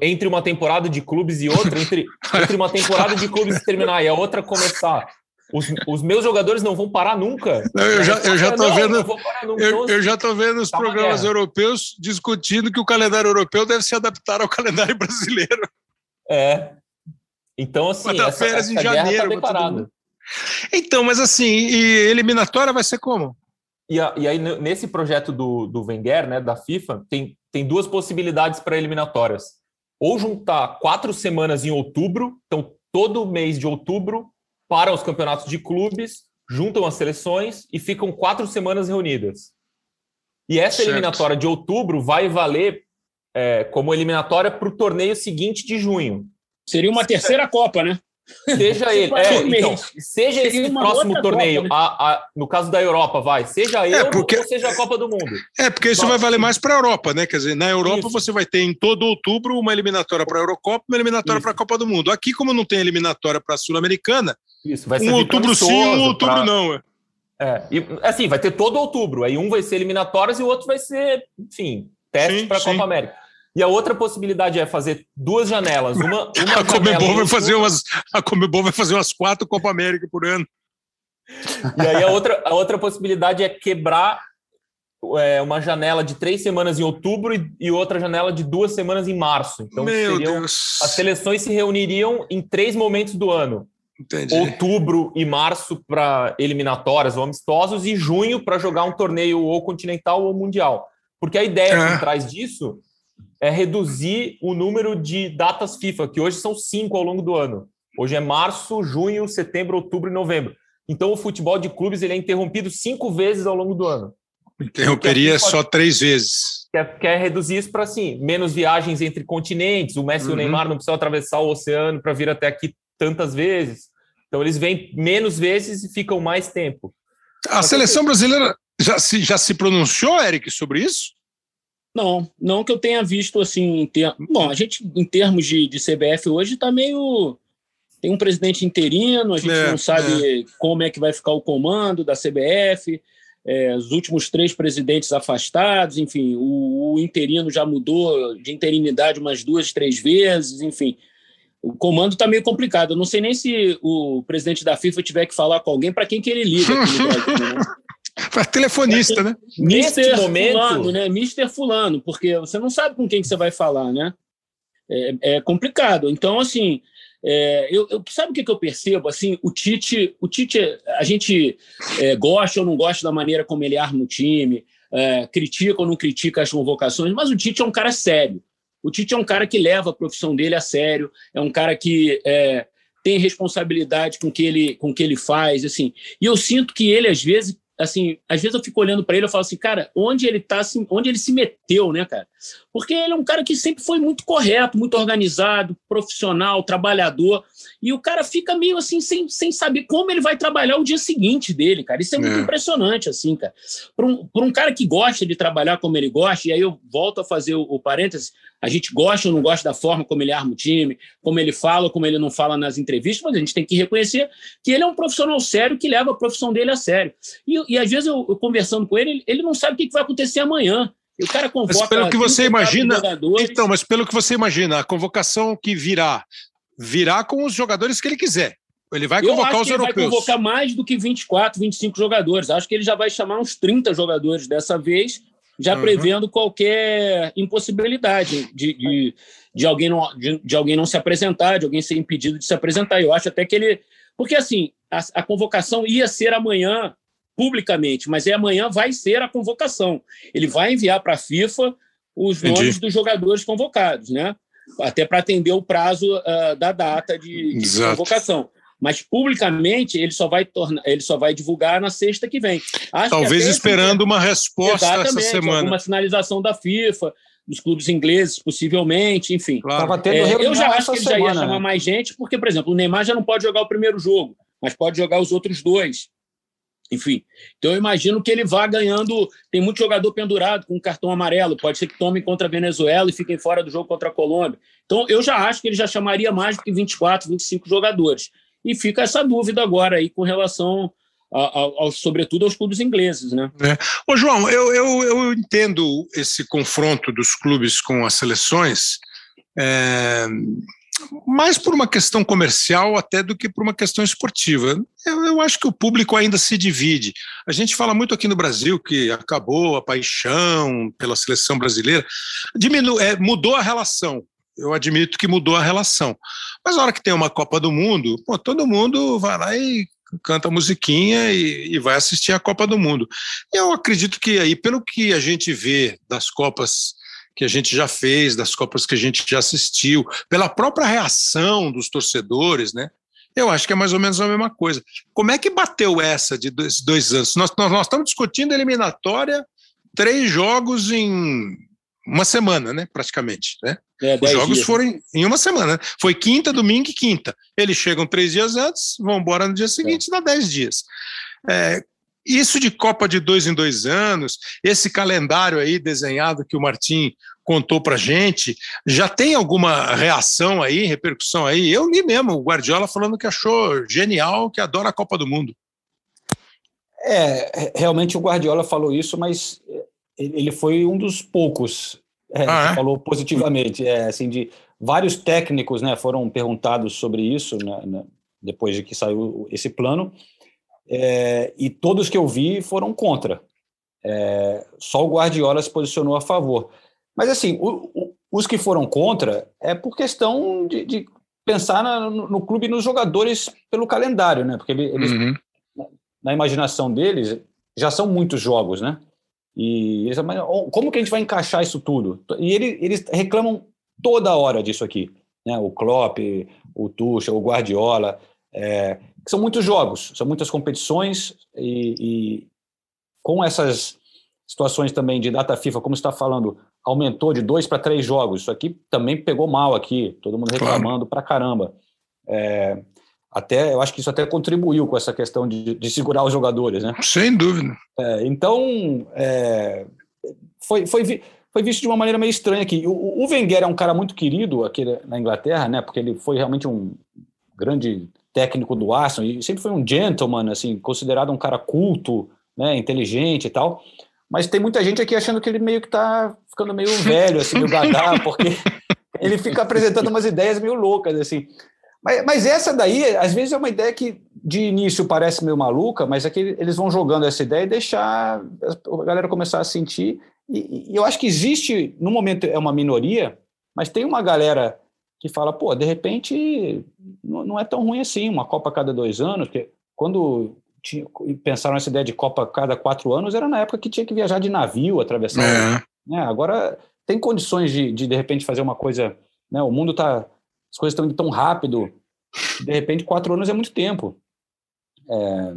entre uma temporada de clubes e outra, entre, [laughs] entre uma temporada de clubes terminar e a outra começar. Os, os meus jogadores não vão parar nunca. Não, eu já- eu já tô Não, vendo- não. Eu, eu já estou vendo os Tá programas europeus discutindo que o calendário europeu deve se adaptar ao calendário [laughs] brasileiro. É. Então, assim, férias essa em guerra janeiro mundo. Então, mas assim, e eliminatória vai ser como? E, a, e aí, nesse projeto do, do Wenger, né, da FIFA, tem, tem duas possibilidades para eliminatórias. Ou juntar quatro semanas em outubro, então todo mês de outubro, para os campeonatos de clubes, juntam as seleções e ficam quatro semanas reunidas. E essa certo. eliminatória de outubro vai valer é, como eliminatória para o torneio seguinte de junho. Seria uma terceira Copa, né? Seja ele, é, então, seja esse próximo torneio, Copa, né? a, a, no caso da Europa, vai, seja ele é porque, ou seja a Copa do Mundo. É, porque isso vai, vai valer mais para a Europa, né? Quer dizer, na Europa isso. você vai ter em todo outubro uma eliminatória para a Eurocopa uma eliminatória para a Copa do Mundo. Aqui, como não tem eliminatória para a Sul-Americana, um outubro sim, um outubro pra... não. É. é, e assim, vai ter todo outubro. Aí um vai ser eliminatórias e o outro vai ser, enfim, teste para a Copa América. E a outra possibilidade é fazer duas janelas. Uma, [laughs] uma a Comebol vai fazer umas a Comebol vai fazer umas quatro Copa América por ano. E aí a outra, a outra possibilidade é quebrar é, uma janela de três semanas em outubro e, e, outra janela de duas semanas em março. Então Meu seriam, Deus. as seleções se reuniriam em três momentos do ano. Entendi. Outubro e março para eliminatórias ou amistosos e junho para jogar um torneio ou continental ou mundial. Porque a ideia é. por trás disso é reduzir o número de datas FIFA, que hoje são cinco ao longo do ano. Hoje é março, junho, setembro, outubro e novembro. Então o futebol de clubes ele é interrompido cinco vezes ao longo do ano. Interromperia só três vezes. Quer, quer reduzir isso para assim, menos viagens entre continentes. O Messi uhum. e o uhum. Neymar não precisam atravessar o oceano para vir até aqui tantas vezes. Então eles vêm menos vezes e ficam mais tempo. A seleção brasileira já se, já se pronunciou, Eric, sobre isso? Não, não que eu tenha visto assim. Ter... Bom, a gente, em termos de, de CBF hoje, está meio. Tem um presidente interino, a gente é, não sabe é. como é que vai ficar o comando da CBF, é, os últimos três presidentes afastados, enfim, o, o interino já mudou de interinidade umas duas, três vezes, enfim. O comando está meio complicado. Eu não sei nem se o presidente da FIFA tiver que falar com alguém para quem que ele liga. né? [laughs] Para telefonista, né? [laughs] Mister momento... Fulano, né? Mister Fulano, porque você não sabe com quem que você vai falar, né? É, é complicado. Então, assim, é, eu, eu, sabe o que, que eu percebo? Assim, o Tite, o Tite, a gente é, gosta ou não gosta da maneira como ele arma o time, é, critica ou não critica as convocações, mas o Tite é um cara sério. O Tite é um cara que leva a profissão dele a sério, é um cara que é, tem responsabilidade com que ele com que ele faz, assim. E eu sinto que ele às vezes assim, às vezes eu fico olhando para ele e falo assim, cara, onde ele tá, onde ele se meteu, né, cara? Porque ele é um cara que sempre foi muito correto, muito organizado, profissional, trabalhador, e o cara fica meio assim sem, sem saber como ele vai trabalhar o dia seguinte dele, cara. Isso é muito é. impressionante, assim, cara. Para um, um cara que gosta de trabalhar como ele gosta, e aí eu volto a fazer o, o parênteses, a gente gosta ou não gosta da forma como ele arma o time, como ele fala, como ele não fala nas entrevistas, mas a gente tem que reconhecer que ele é um profissional sério que leva a profissão dele a sério. E, e às vezes eu, eu conversando com ele, ele não sabe o que vai acontecer amanhã. E o cara convoca. Mas pelo que você imagina. Então, mas pelo que você imagina, a convocação que virá, virá com os jogadores que ele quiser. Ele vai convocar os europeus. Ele vai convocar mais do que 24, 25 jogadores. Acho que ele já vai chamar uns 30 jogadores dessa vez já uhum. prevendo qualquer impossibilidade de, de, de alguém não, de, de, alguém não se apresentar, de alguém ser impedido de se apresentar. Eu acho até que ele. Porque, assim, a, a convocação ia ser amanhã publicamente, mas é amanhã vai ser a convocação. Ele vai enviar para a FIFA os Entendi. nomes dos jogadores convocados, né? Até para atender o prazo uh, da data de, de convocação mas publicamente ele só vai tornar, ele só vai divulgar na sexta que vem. Acho Talvez que esperando uma resposta essa semana. Uma finalização da FIFA, dos clubes ingleses, possivelmente, enfim. Claro. É, eu já acho que ele semana, já ia chamar né? mais gente, porque, por exemplo, o Neymar já não pode jogar o primeiro jogo, mas pode jogar os outros dois. Enfim, então eu imagino que ele vá ganhando. Tem muito jogador pendurado com cartão amarelo. Pode ser que tome contra a Venezuela e fiquem fora do jogo contra a Colômbia. Então eu já acho que ele já chamaria mais do que 24, 25 jogadores. E fica essa dúvida agora aí com relação ao, ao, sobretudo aos clubes ingleses, né? É. Ô, João, eu, eu, eu entendo esse confronto dos clubes com as seleções é, mais por uma questão comercial até do que por uma questão esportiva. Eu, eu, acho que o público ainda se divide. A gente fala muito aqui no Brasil que acabou a paixão pela seleção brasileira, diminu é, mudou a relação eu admito que mudou a relação. Mas na hora que tem uma Copa do Mundo, pô, todo mundo vai lá e canta musiquinha e, e, vai assistir a Copa do Mundo. Eu acredito que aí, pelo que a gente vê das Copas que a gente já fez, das Copas que a gente já assistiu, pela própria reação dos torcedores, né? Eu acho que é mais ou menos a mesma coisa. Como é que bateu essa de dois, dois anos? Nós, nós, nós estamos discutindo eliminatória, três jogos em uma semana, né? Praticamente, né? É, Os jogos dias. foram em, em, uma semana. Né? Foi quinta, domingo e quinta. Eles chegam três dias antes, vão embora no dia seguinte, é. dá dez dias. É, isso de Copa de dois em dois anos, esse calendário aí desenhado que o Martim contou para gente, já tem alguma reação aí, repercussão aí? Eu li mesmo o Guardiola falando que achou genial, que adora a Copa do Mundo. É, realmente o Guardiola falou isso, mas ele foi um dos poucos é, ah, que é? falou positivamente. É, assim, de vários técnicos, né, foram perguntados sobre isso né, né, depois de que saiu esse plano, é, e todos que eu vi foram contra. É, só o Guardiola se posicionou a favor. Mas assim, o, o, os que foram contra é por questão de, de pensar na, no, no, clube e nos jogadores pelo calendário, né? Porque eles, uhum. na, na imaginação deles, já são muitos jogos, né? E eles, como que a gente vai encaixar isso tudo? E ele, eles reclamam toda hora disso aqui. Né? O Klopp, o Tuchel, o Guardiola. É, são muitos jogos, são muitas competições e, e, com essas situações também de data FIFA, como está falando, aumentou de dois para três jogos. Isso aqui também pegou mal aqui, todo mundo reclamando claro. pra caramba. É, até eu acho que isso até contribuiu com essa questão de, de segurar os jogadores, né? Sem dúvida. É, então é, foi, foi, foi visto de uma maneira meio estranha aqui. O, o Wenger é um cara muito querido aqui na Inglaterra, né? Porque ele foi realmente um grande técnico do Arsenal e sempre foi um gentleman, assim, considerado um cara culto, né? Inteligente e tal. Mas tem muita gente aqui achando que ele meio que está ficando meio [laughs] velho, assim, meio gadá, porque ele fica apresentando umas ideias meio loucas, assim. Mas, mas, essa daí, às vezes, é uma ideia que de início parece meio maluca, mas é que eles vão jogando essa ideia e deixar a galera começar a sentir. E, e eu acho que existe, no momento é uma minoria, mas tem uma galera que fala, pô, de repente não, é tão ruim assim, uma Copa a cada dois anos, porque quando tinha, pensaram nessa ideia de Copa a cada quatro anos, era na época que tinha que viajar de navio, atravessar. É. Né? Agora tem condições de, de, de repente, fazer uma coisa. Né? O mundo está as coisas estão indo tão rápido, de repente quatro anos é muito tempo. É...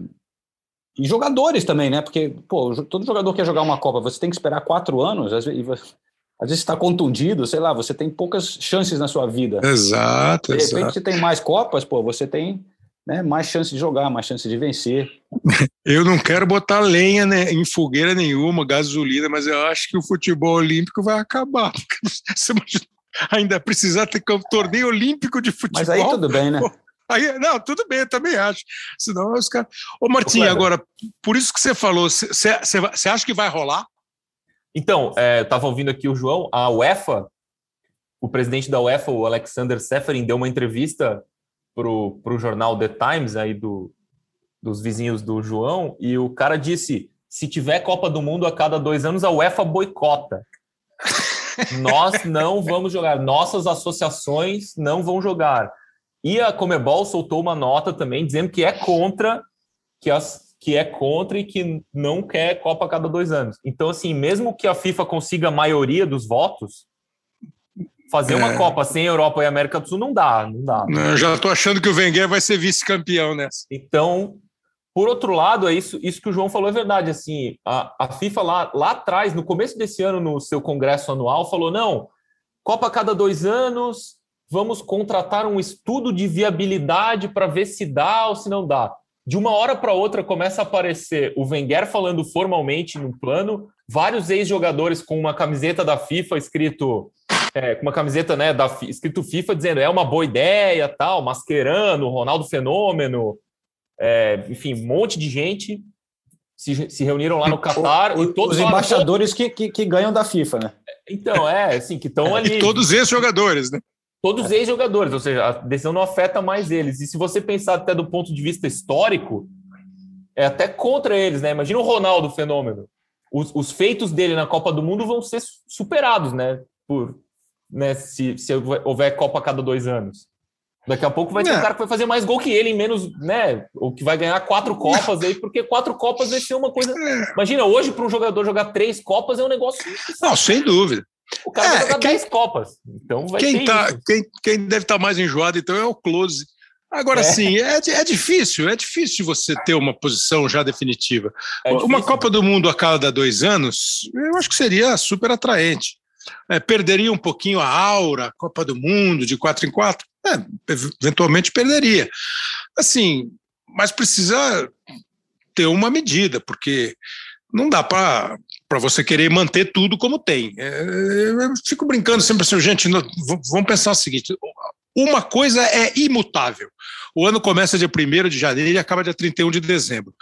E jogadores também, né? Porque, pô, todo jogador quer jogar uma Copa, você tem que esperar quatro anos, às vezes, às vezes está contundido, sei lá, você tem poucas chances na sua vida. Exato, De repente, exato. você tem mais Copas, pô, você tem né, mais chance de jogar, mais chance de vencer. [laughs] Eu não quero botar lenha né, em fogueira nenhuma, gasolina, mas eu acho que o futebol olímpico vai acabar. [laughs] Você ainda precisar ter um torneio olímpico de futebol. Mas aí tudo bem, né? Aí, não, tudo bem, eu também acho. Senão os caras. Ô, Martinho, agora, por isso que você falou, você acha que vai rolar? Então, é, eu estava ouvindo aqui o João, a UEFA, o presidente da UEFA, o Alexander Seferin, deu uma entrevista para o jornal The Times, aí do, dos vizinhos do João, e o cara disse: se tiver Copa do Mundo a cada dois anos, a UEFA boicota. [laughs] Nós não vamos jogar, nossas associações não vão jogar. E a Comebol soltou uma nota também dizendo que é contra, que, as, que é contra e que não quer Copa a cada dois anos. Então, assim, mesmo que a FIFA consiga a maioria dos votos, fazer é. uma Copa sem Europa e América do Sul não dá, não dá. Eu já estou achando que o Wenger vai ser vice-campeão nessa. Então, por outro lado, é isso, isso que o João falou é verdade. Assim, a, a FIFA lá, lá atrás, no começo desse ano, no seu congresso anual, falou: não, Copa a cada dois anos, vamos contratar um estudo de viabilidade para ver se dá ou se não dá. De uma hora para outra começa a aparecer o Wenger falando formalmente no plano, vários ex-jogadores com uma camiseta da FIFA escrito é, com uma camiseta né, da, escrito FIFA dizendo é uma boa ideia, tal, masquerando, Ronaldo Fenômeno, é, enfim, um monte de gente se, se reuniram lá no Catar e todos os embaixadores que, que, que, ganham da FIFA, né? Então, é, assim, que estão [laughs] ali. E todos esses jogadores, né? Todos ex-jogadores, ou seja, a decisão não afeta mais eles. E se você pensar até do ponto de vista histórico, é até contra eles, né? Imagina o Ronaldo fenômeno. Os, os feitos dele na Copa do Mundo vão ser superados, né? Por, né? Se, se houver Copa a cada dois anos. Daqui a pouco vai ter é. um cara que vai fazer mais gol que ele em menos, né? Ou que vai ganhar quatro Copas aí, porque quatro Copas vai ser uma coisa. É. Imagina, hoje, para um jogador jogar três Copas é um negócio. Não, sem dúvida. O cara é, vai jogar quem, dez Copas. Então vai quem, tá, quem, quem deve estar tá mais enjoado, então, é o Close. Agora, é. sim, é, é difícil, é difícil você ter uma posição já definitiva. É uma Copa do Mundo a cada dois anos, eu acho que seria super atraente. É, perderia um pouquinho a aura, Copa do Mundo, de quatro em quatro? É, eventualmente perderia. Assim, mas precisa ter uma medida, porque não dá para você querer manter tudo como tem. É, eu fico brincando sempre assim, gente, vamos pensar o seguinte: uma coisa é imutável. O ano começa dia 1 de janeiro e acaba dia 31 de dezembro.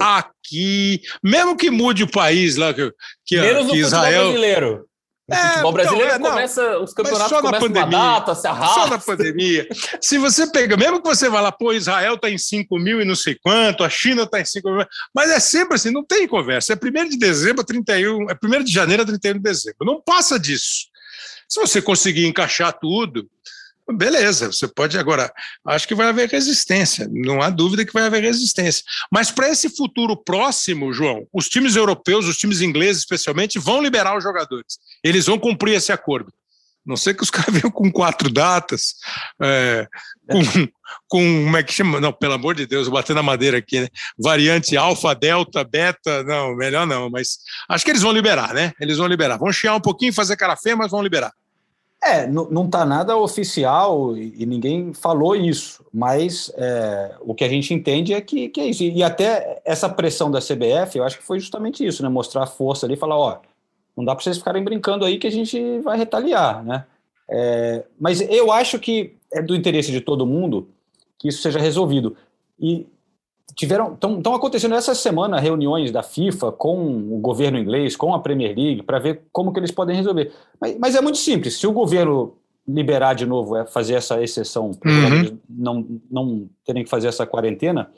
Aqui, mesmo que mude o país lá, que, que, Menos que Israel. Brasileiro. O é, futebol brasileiro então, é, começa, os campeonatos só na pandemia, data, se arrasta. Só na pandemia. se você pega, mesmo que você vá lá, pô, Israel está em 5 mil e não sei quanto, a China está em 5 mil, mas é sempre assim, não tem conversa. É 1 de dezembro a 31, é 1 de janeiro a 31 de dezembro. Não passa disso. Se você conseguir encaixar tudo, Beleza, você pode agora. Acho que vai haver resistência, não há dúvida que vai haver resistência. Mas para esse futuro próximo, João, os times europeus, os times ingleses especialmente, vão liberar os jogadores. Eles vão cumprir esse acordo. Não sei que os [laughs] caras venham com quatro datas, é, com, com. Como é que chama? Não, pelo amor de Deus, bater na madeira aqui, né? Variante alfa, delta, beta. Não, melhor não, mas acho que eles vão liberar, né? Eles vão liberar. Vão chiar um pouquinho, fazer cara feia, mas vão liberar. É, não está nada oficial e, ninguém falou isso, mas é, o que a gente entende é que, que, é isso. E até essa pressão da CBF, eu acho que foi justamente isso, né? Mostrar força ali e falar, ó, não dá para vocês ficarem brincando aí que a gente vai retaliar, né? É, mas eu acho que é do interesse de todo mundo que isso seja resolvido. E tiveram estão acontecendo essa semana reuniões da FIFA com o governo inglês, com a Premier League, para ver como que eles podem resolver. Mas, mas, é muito simples. Se o governo liberar de novo, é fazer essa exceção, uhum. não, não terem que fazer essa quarentena,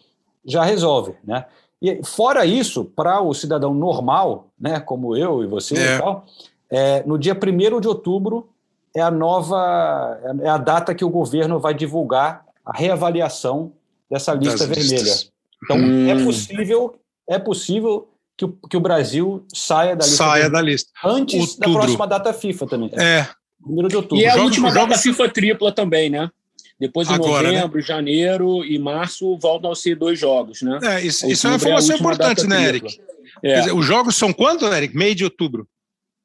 já resolve, né? E fora isso, para o cidadão normal, né, como eu e você é. e tal, é, no dia 1 de outubro é a nova é a data que o governo vai divulgar a reavaliação dessa lista das vermelha. Listas. Então, hum. é possível, é possível que o, que o Brasil saia da lista. Saia da lista. Antes outubro. da próxima data FIFA também. É. Primeiro de outubro. E é a última data FIFA tripla também, né? Depois em Agora, né? novembro, né? janeiro e março voltam a ser dois jogos, né? É, isso, isso é uma informação é importante, né, Eric? É. Dizer, os jogos são quando, Eric? Meio de outubro.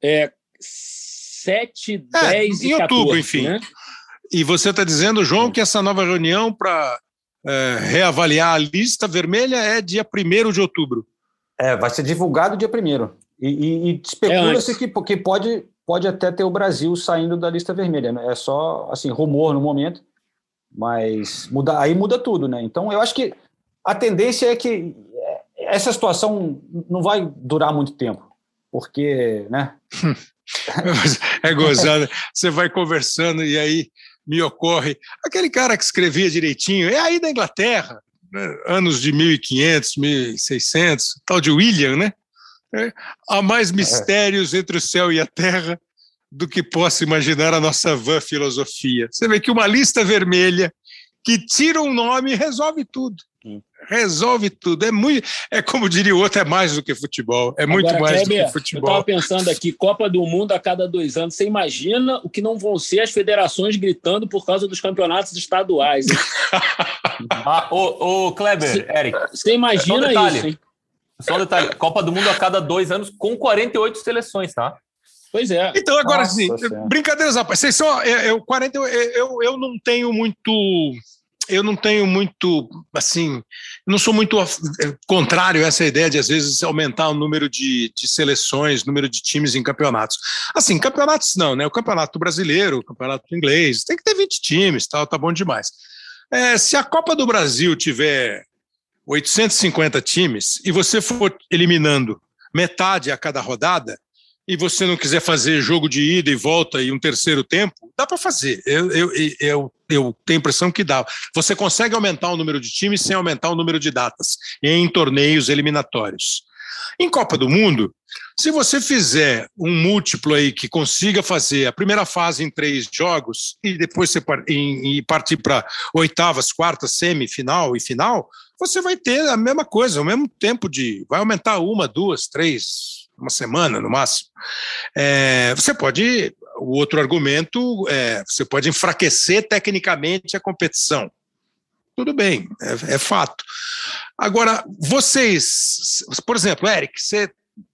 É 7, 10 é, em e 14, outubro, enfim. Né? E você está dizendo, João, que essa nova reunião para é, reavaliar a lista vermelha é dia 1 de outubro. É, vai ser divulgado dia 1 E, e, e especula-se é que, que pode, pode até ter o Brasil saindo da lista vermelha. Né? É só assim, rumor no momento, mas muda, aí muda tudo, né? Então eu acho que a tendência é que essa situação não vai durar muito tempo, porque, né? [laughs] é gozado. Você vai conversando e aí me ocorre aquele cara que escrevia direitinho, é aí da Inglaterra, né? anos de 1500, 1600, tal de William, né? É, há mais mistérios entre o céu e a terra do que possa imaginar a nossa vã filosofia. Você vê que uma lista vermelha que tira um nome resolve tudo. Resolve tudo. É muito, é como diria o outro, é mais do que futebol. É muito Agora, mais Kleber, do que futebol. Eu estava pensando aqui, Copa do Mundo a cada dois anos. Você imagina o que não vão ser as federações gritando por causa dos campeonatos estaduais. [laughs] ah, ô, ô, Kleber, Eric. Você imagina um isso, hein? Só um detalhe: Copa do Mundo a cada dois anos com 48 seleções, tá? Pois é. Então, agora sim, brincadeiras, rapaz. Vocês são. Eu, eu, 40, eu, eu, eu não tenho muito eu não tenho muito, assim, não sou muito contrário a essa ideia de, às vezes, aumentar o número de, de seleções, número de times em campeonatos. Assim, campeonatos não, né? O campeonato brasileiro, o campeonato inglês, tem que ter 20 times, tal, tá bom demais. É, se a Copa do Brasil tiver 850 times e você for eliminando metade a cada rodada, e você não quiser fazer jogo de ida e volta e um terceiro tempo, dá para fazer. Eu, eu, eu, eu, tenho a impressão que dá. Você consegue aumentar o número de times sem aumentar o número de datas em torneios eliminatórios. Em Copa do Mundo, se você fizer um múltiplo aí que consiga fazer a primeira fase em três jogos e depois você e partir para oitavas, quartas, semifinal e final, você vai ter a mesma coisa, o mesmo tempo de. Vai aumentar uma, duas, três, uma semana no máximo. É, você pode. O outro argumento é você pode enfraquecer tecnicamente a competição. Tudo bem, é, é fato. Agora, vocês, por exemplo, Eric, você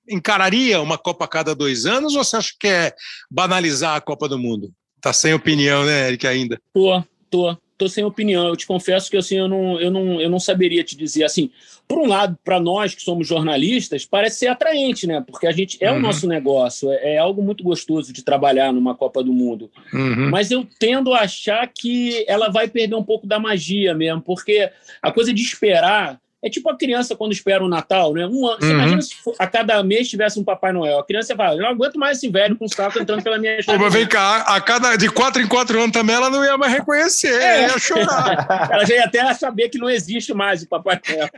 encararia uma Copa a cada dois anos ou você acha que é banalizar a Copa do Mundo? Tá sem opinião, né, Eric, ainda? Tô, tô tô sem opinião. Eu te confesso que assim, eu não, eu não, eu não saberia te dizer assim. Por um lado, para nós que somos jornalistas, parece ser atraente, né? Porque a gente é uhum. o nosso negócio, é, é, algo muito gostoso de trabalhar numa Copa do Mundo. Uhum. Mas eu tendo a achar que ela vai perder um pouco da magia mesmo, porque a coisa de esperar é tipo a criança quando espera o Natal, né? Um ano, Você uhum. imagina se a cada mês tivesse um Papai Noel. A criança fala, eu não aguento mais esse velho com o saco entrando pela minha chave. Mas vem cá, a cada, de quatro em quatro anos também ela não ia mais reconhecer, é. ia chorar. [laughs] ela já ia até saber que não existe mais o Papai Noel.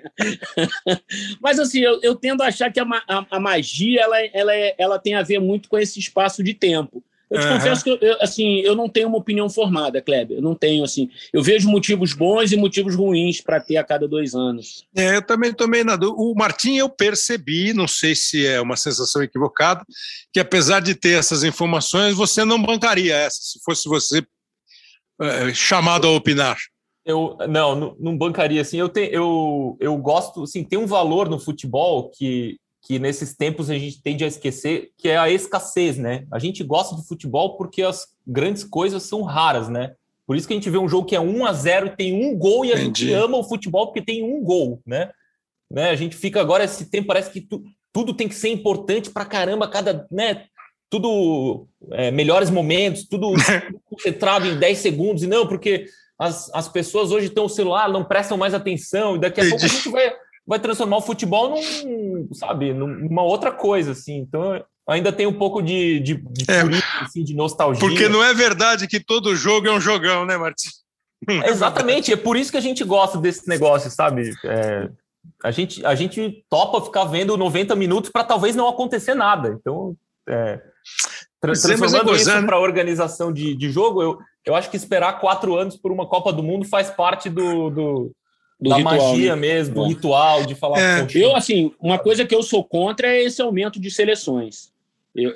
[laughs] Mas assim, eu, eu tendo a achar que a, a, a magia ela, ela, é, ela tem a ver muito com esse espaço de tempo. Eu te uhum. confesso que eu, assim, eu não tenho uma opinião formada, Kleber. Eu não tenho assim. Eu vejo motivos bons e motivos ruins para ter a cada dois anos. É, eu também tomei na dúvida. O Martim eu percebi, não sei se é uma sensação equivocada, que apesar de ter essas informações, você não bancaria essa, se fosse você é, chamado a opinar. Eu não, não, bancaria assim. Eu, tenho, eu, eu gosto, assim, tem um valor no futebol que que nesses tempos a gente tende a esquecer, que é a escassez, né? A gente gosta de futebol porque as grandes coisas são raras, né? Por isso que a gente vê um jogo que é 1 a 0 e tem um gol e a Entendi. gente ama o futebol porque tem um gol, né? né? A gente fica agora esse tempo parece que tu, tudo tem que ser importante para caramba, cada, né? Tudo é, melhores momentos, tudo [laughs] concentrado em 10 segundos e não porque as, as pessoas hoje estão o celular, não prestam mais atenção e daqui a Entendi. pouco a gente vai vai transformar o futebol num, sabe, numa outra coisa, assim. Então, ainda tem um pouco de, de, de, é, assim, de nostalgia. Porque não é verdade que todo jogo é um jogão, né, Martins? [laughs] É exatamente, é por isso que a gente gosta desse negócio, sabe? É, a, gente, a gente topa ficar vendo 90 minutos para talvez não acontecer nada. Então, é, tra transformando isso para organização de, de jogo, eu, eu acho que esperar quatro anos por uma Copa do Mundo faz parte do, do do da ritual, magia né? mesmo, do ritual, de falar. É. Eu, assim, uma coisa que eu sou contra é esse aumento de seleções.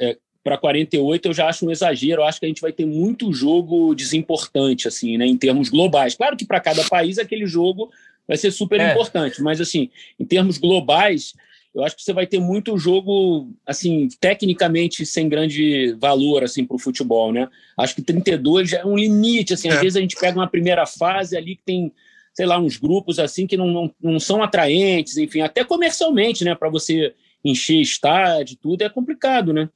É, Para 48 eu já acho um exagero. Eu acho que a gente vai ter muito jogo desimportante, assim, né, em termos globais. Claro que para cada país aquele jogo vai ser super é. importante, mas assim, em termos globais, eu acho que você vai ter muito jogo, assim, tecnicamente sem grande valor, assim, para o futebol, né? Acho que 32 já é um limite, assim. Às é. vezes a gente pega uma primeira fase ali que tem sei lá, uns grupos assim que não, não, não são atraentes, enfim, até comercialmente, né? Para você encher estádio, tudo é complicado, né?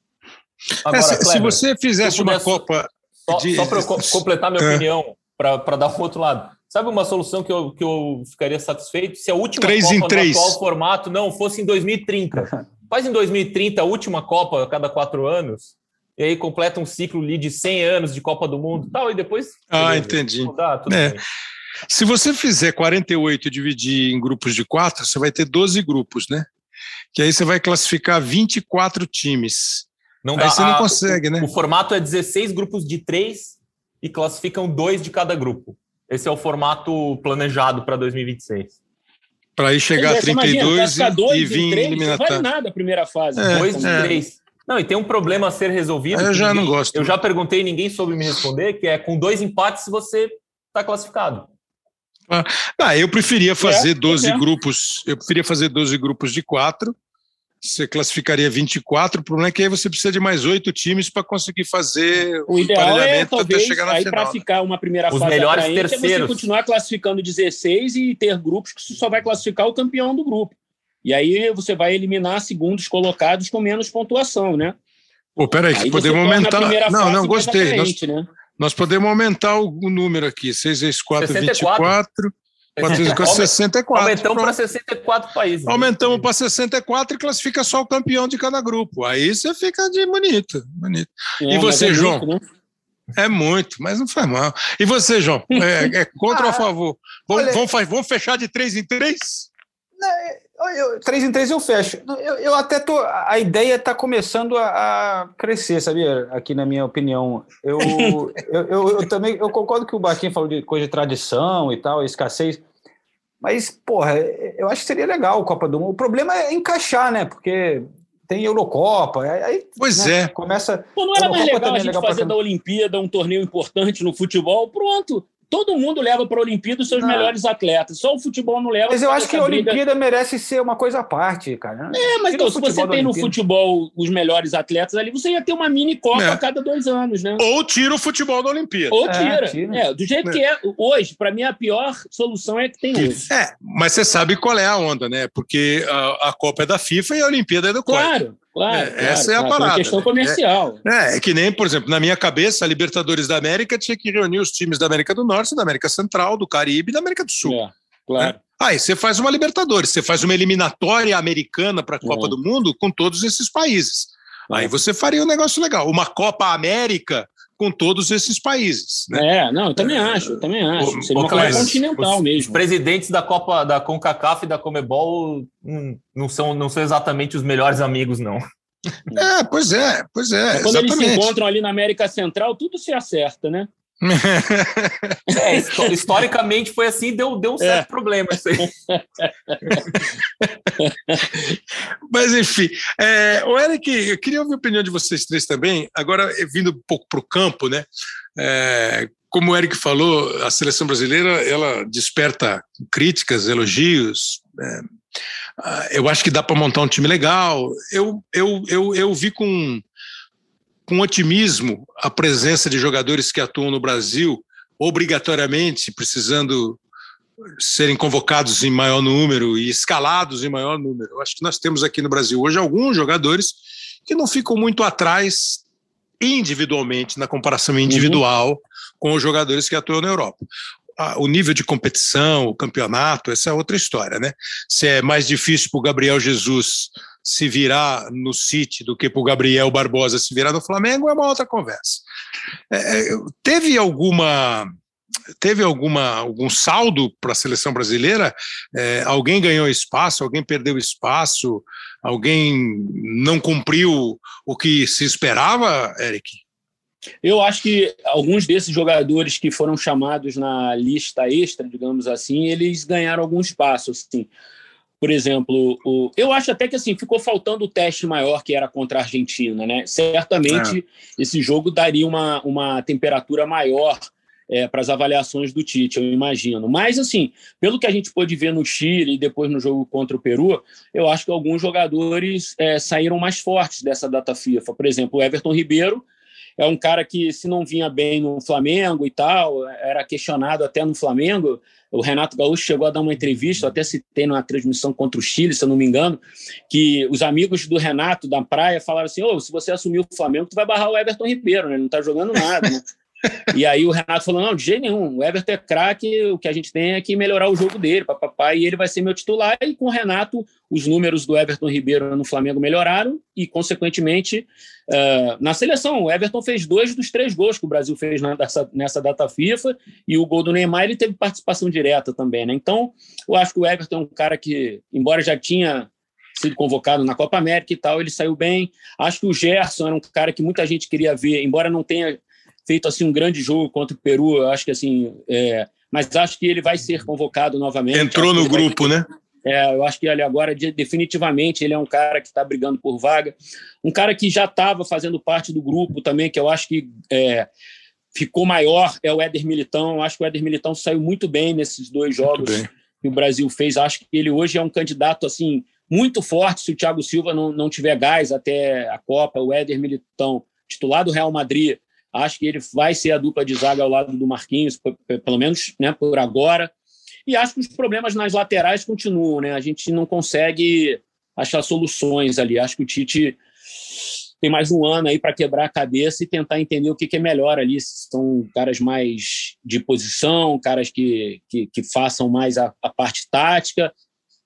Agora, é, se, Kleber, se, você fizesse uma Copa. Só, de... só para completar minha é. opinião, para dar um outro lado. Sabe uma solução que eu, que eu ficaria satisfeito? Se a última três Copa em três. no atual formato não fosse em 2030. [laughs] Faz em 2030 a última Copa a cada quatro anos, e aí completa um ciclo ali de 100 anos de Copa do Mundo tal, e depois. Ah, beleza, entendi. Mudar, é. Se você fizer 48 e dividir em grupos de quatro, você vai ter 12 grupos, né? Que aí você vai classificar 24 times. Não dá, aí você não consegue, né? O formato é 16 grupos de três e classificam dois de cada grupo. Esse é o formato planejado para 2026. Para aí chegar a 32 imagina, e, e vir eliminatório. Não vale nada a primeira fase. É, dois de é. três. Não, e tem um problema a ser resolvido. Eu já ninguém, não gosto. Eu já perguntei e ninguém soube me responder, que é com dois empates você está classificado. Ah, eu preferia fazer é, 12 é. grupos, eu preferia fazer 12 grupos de quatro. Você classificaria 24, o problema é que aí você precisa de mais oito times para conseguir fazer o, o ideal é, talvez, até chegar na aí para ficar uma primeira Os fase melhores terceiros. é você continuar classificando 16 e ter grupos que só vai classificar o campeão do grupo. E aí você vai eliminar segundos colocados com menos pontuação, né? Pô, peraí, que podemos aumentar. Não, não, gostei. Nós, né? Nós podemos aumentar o, número aqui: 6 vezes 4, 64. 24. 4 vezes 4, 64. Aumentamos para 64 países. Aumentamos para 64 e classifica só o campeão de cada grupo. Aí você fica de bonito. bonito. É, e você, é João? Muito, né? É muito, mas não faz mal. E você, João? É, é contra ah, ou a favor? Vamos, vamos, vamos, fechar de 3 em 3? Eu, três em três eu fecho. Eu, eu até tô. A ideia está começando a, a, crescer, sabia? Aqui na minha opinião. Eu, [laughs] eu, eu, eu, também eu concordo que o Baquinho falou de coisa de tradição e tal, escassez. Mas, porra, eu acho que seria legal o Copa do Mundo. O problema é encaixar, né? Porque tem Eurocopa, aí pois né, é. começa. Pô, não era mais legal a gente legal fazer da Olimpíada um torneio importante no futebol? Pronto, todo mundo leva para a Olimpíada os seus não. melhores atletas. Só o futebol não leva. Mas eu acho que a Olimpíada merece ser uma coisa à parte, cara. É, mas então, se você tem no futebol os melhores atletas ali, você ia ter uma mini Copa é. a cada dois anos, né? Ou tira o futebol da Olimpíada. Ou tira. É, tira. é do jeito é. que é hoje, para mim a pior solução é que tem hoje. É, mas você sabe qual é a onda, né? Porque a, a Copa é da FIFA e a Olimpíada é do COI. Claro. Claro, é, claro, essa é a claro, parada. É uma questão né? comercial. É, é, que nem, por exemplo, na minha cabeça, a Libertadores da América tinha que reunir os times da América do Norte, da América Central, do Caribe e da América do Sul. É, claro. Né? Aí você faz uma Libertadores, você faz uma eliminatória americana para a Copa é. do Mundo com todos esses países. Aí você faria um negócio legal. Uma Copa América com todos esses países. Né? É, não, eu também acho, eu também acho. Seria uma coisa continental os, mesmo. Os presidentes da Copa da CONCACAF e da Comebol hum, não, são, não são exatamente os melhores amigos, não. É, pois é, pois é. Quando exatamente. eles se encontram ali na América Central, tudo se acerta, né? É, [laughs] historicamente foi assim, deu, deu um certo é. problema isso aí. [laughs] Mas enfim, é, o Eric, eu queria ouvir a opinião de vocês três também. Agora, vindo um pouco para o campo, né? É, como o Eric falou, a seleção brasileira ela desperta críticas, elogios. É, eu acho que dá para montar um time legal. Eu, eu, eu, eu vi com com otimismo a presença de jogadores que atuam no Brasil, obrigatoriamente precisando serem convocados em maior número e escalados em maior número. Eu acho que nós temos aqui no Brasil hoje alguns jogadores que não ficam muito atrás individualmente, na comparação individual uhum. com os jogadores que atuam na Europa. O nível de competição, o campeonato, essa é outra história, né? Se é mais difícil para o Gabriel Jesus se virar no City do que para o Gabriel Barbosa se virar no Flamengo é uma outra conversa. É, é teve alguma teve alguma algum saldo para a seleção brasileira? É, alguém ganhou espaço? Alguém perdeu espaço? Alguém não cumpriu o que se esperava, Eric? Eu acho que alguns desses jogadores que foram chamados na lista extra, digamos assim, eles ganharam algum espaço. Assim. Por exemplo, o, eu acho até que assim ficou faltando o teste maior que era contra a Argentina, né? Certamente é. esse jogo daria uma, uma temperatura maior é, para as avaliações do Tite, eu imagino. Mas, assim, pelo que a gente pôde ver no Chile e depois no jogo contra o Peru, eu acho que alguns jogadores é, saíram mais fortes dessa data FIFA. Por exemplo, o Everton Ribeiro é um cara que, se não vinha bem no Flamengo e tal, era questionado até no Flamengo, o Renato Gaúcho chegou a dar uma entrevista, até citei numa transmissão contra o Chile, se eu não me engano, que os amigos do Renato da praia falaram assim: oh, se você assumir o Flamengo, tu vai barrar o Everton Ribeiro, né? Ele não tá jogando nada, né? [laughs] E aí o Renato falou: não, de jeito nenhum, o Everton é craque, o que a gente tem é que melhorar o jogo dele, papapá, e ele vai ser meu titular. E com o Renato, os números do Everton Ribeiro no Flamengo melhoraram, e, consequentemente, uh, na seleção, o Everton fez dois dos três gols que o Brasil fez nessa, nessa data FIFA, e o gol do Neymar ele teve participação direta também, né? Então, eu acho que o Everton é um cara que, embora já tinha sido convocado na Copa América e tal, ele saiu bem. Acho que o Gerson era um cara que muita gente queria ver, embora não tenha feito assim um grande jogo contra o Peru, eu acho que assim, é, mas acho que ele vai ser convocado novamente. Entrou no grupo, vai... né? É, eu acho que ele agora definitivamente ele é um cara que está brigando por vaga, um cara que já estava fazendo parte do grupo também, que eu acho que é, ficou maior é o Éder Militão. Eu acho que o Éder Militão saiu muito bem nesses dois jogos que o Brasil fez. Acho que ele hoje é um candidato assim muito forte se o Thiago Silva não, não tiver gás até a Copa. O Éder Militão, titular do Real Madrid, Acho que ele vai ser a dupla de zaga ao lado do Marquinhos, pelo menos né, por agora. E acho que os problemas nas laterais continuam, né? A gente não consegue achar soluções ali. Acho que o Tite tem mais um ano aí para quebrar a cabeça e tentar entender o que, que é melhor ali. São caras mais de posição, caras que, que, que façam mais a, a parte tática,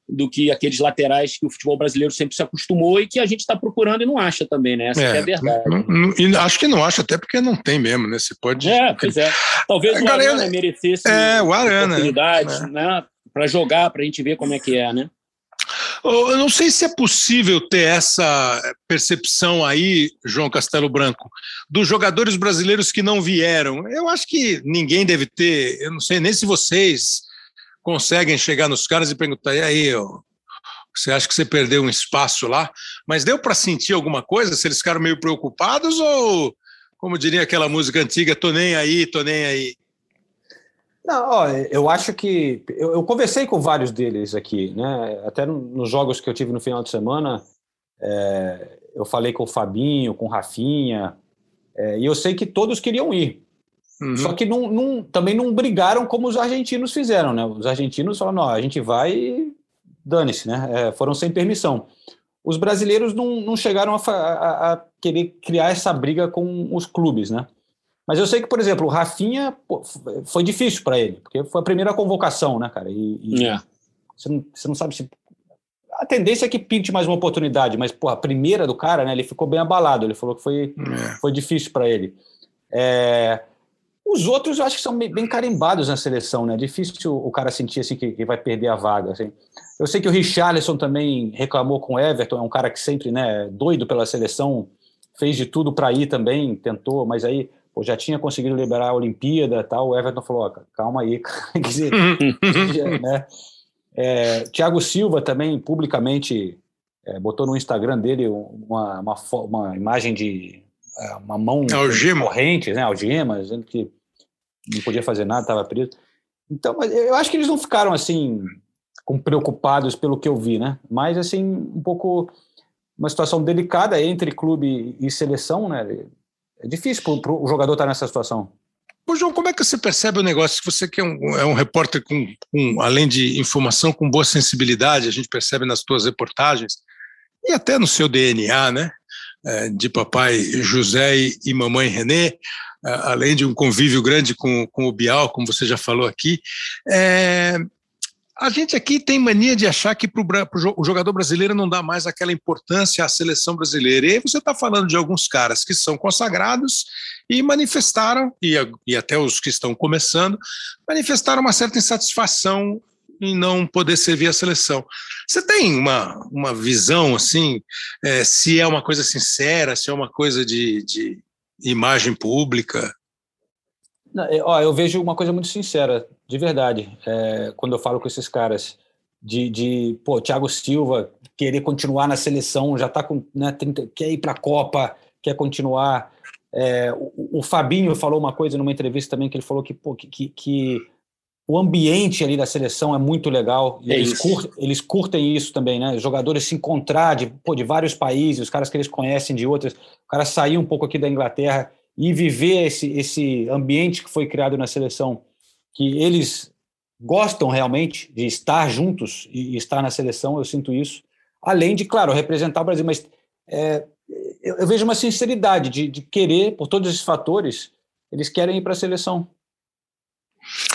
do que aqueles laterais que o futebol brasileiro sempre se acostumou e que a gente está procurando e não acha também, né? Essa é, é a verdade. e acho que não acha, até porque não tem mesmo, né? Você pode. É, pois é. Talvez o Arana merecesse é, o Arana, oportunidade, é. né? Para jogar, para a gente ver como é que é, né? Eu não sei se é possível ter essa percepção aí, João Castelo Branco, dos jogadores brasileiros que não vieram. Eu acho que ninguém deve ter, eu não sei nem se vocês conseguem chegar nos caras e perguntar: e aí, ó, você acha que você perdeu um espaço lá? Mas deu para sentir alguma coisa? Se eles ficaram meio preocupados ou, como diria aquela música antiga, tô nem aí, tô nem aí? Não, ó, eu acho que. Eu, eu, conversei com vários deles aqui, né? Até nos jogos que eu tive no final de semana, é, eu falei com o Fabinho, com o Rafinha, é, e eu sei que todos queriam ir. Uhum. Só que não, não, também não brigaram como os argentinos fizeram, né? Os argentinos falaram: não, a gente vai e dane-se, né? É, foram sem permissão. Os brasileiros não, não chegaram a, a, a querer criar essa briga com os clubes, né? Mas eu sei que, por exemplo, o Rafinha pô, foi difícil para ele, porque foi a primeira convocação, né, cara? E, e é. você, não, você não sabe se. A tendência é que pinte mais uma oportunidade, mas, pô, a primeira do cara, né, ele ficou bem abalado. Ele falou que foi, é. foi difícil para ele. É... Os outros eu acho que são bem, carimbados na seleção, né? Difícil o cara sentir assim que, vai perder a vaga. Assim. Eu sei que o Richarlison também reclamou com o Everton, é um cara que sempre, né, doido pela seleção, fez de tudo para ir também, tentou, mas aí pô, já tinha conseguido liberar a Olimpíada tal, o Everton falou, calma aí, [laughs] quer dizer, [laughs] né? É, Tiago Silva também publicamente é, botou no Instagram dele uma, uma, uma imagem de é, uma mão Algema. corrente, né, algema, dizendo que não podia fazer nada, estava preso. Então, eu acho que eles não ficaram assim preocupados pelo que eu vi, né? Mas assim um pouco uma situação delicada entre clube e seleção, né? É difícil para o jogador estar nessa situação. Ô, João, como é que você percebe o negócio? Você que é um, é um repórter com, com, além de informação, com boa sensibilidade, a gente percebe nas suas reportagens, e até no seu DNA, né? É, de papai José e mamãe Renê, é, além de um convívio grande com, com o Bial, como você já falou aqui. É, a gente aqui tem mania de achar que o jogador brasileiro não dá mais aquela importância à seleção brasileira. E aí você está falando de alguns caras que são consagrados e manifestaram, e, e até os que estão começando, manifestaram uma certa insatisfação em não poder servir a seleção. Você tem uma, uma visão, assim, é, se é uma coisa sincera, se é uma coisa de, de imagem pública? Não, eu, ó, eu vejo uma coisa muito sincera de verdade. É, quando eu falo com esses caras de, de pô, Thiago Silva querer continuar na seleção, já tá com, né, 30, quer ir para a Copa, quer continuar. É, o, o, Fabinho falou uma coisa numa entrevista também que ele falou que, pô, que, que o ambiente ali da seleção é muito legal. E é eles, curtem, eles curtem isso também, né? Os jogadores se encontrar de, pô, de vários países, os caras que eles conhecem de outros, o cara sair um pouco aqui da Inglaterra e viver esse, esse ambiente que foi criado na seleção que eles gostam realmente de estar juntos e estar na seleção, eu sinto isso. Além de, claro, representar o Brasil, mas é, eu, eu, vejo uma sinceridade de, de, querer, por todos esses fatores, eles querem ir para a seleção.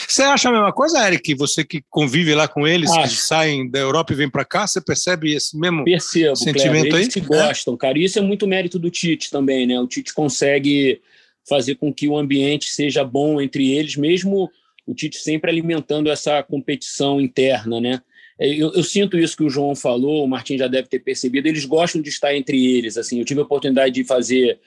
Você acha a mesma coisa, Eric? Você que convive lá com eles, Acho. que saem da Europa e vêm para cá, você percebe esse mesmo Percebo, sentimento Cleber, aí? Eles que gostam, cara. E isso é muito mérito do Tite também, né? O Tite consegue fazer com que o ambiente seja bom entre eles, mesmo o Tite sempre alimentando essa competição interna, né? É, eu, eu, sinto isso que o João falou, o Martin já deve ter percebido, eles gostam de estar entre eles, assim, eu tive a oportunidade de fazer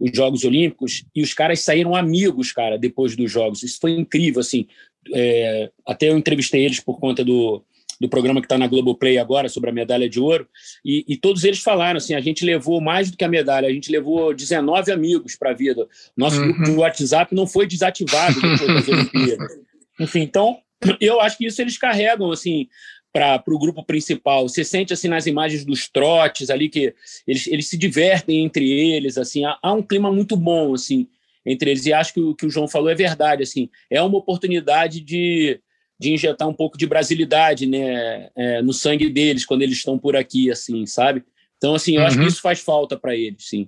os Jogos Olímpicos e os caras saíram amigos, cara, depois dos Jogos, isso foi incrível, assim, é, até eu entrevistei eles por conta do, do programa que está na Globoplay agora, sobre a medalha de ouro, e, e, todos eles falaram assim: a gente levou mais do que a medalha, a gente levou 19 amigos para a vida. Nosso uhum. grupo de WhatsApp não foi desativado depois das [laughs] Olimpíadas. Enfim, então, eu acho que isso eles carregam, assim, para o grupo principal. Você sente assim nas imagens dos trotes ali que eles, eles se divertem entre eles, assim, há, há um clima muito bom assim entre eles e acho que o que o João falou é verdade, assim, é uma oportunidade de de injetar um pouco de brasilidade né, é, no sangue deles quando eles estão por aqui, assim, sabe? Então, assim, eu uhum. acho que uhum. isso faz falta para eles, sim.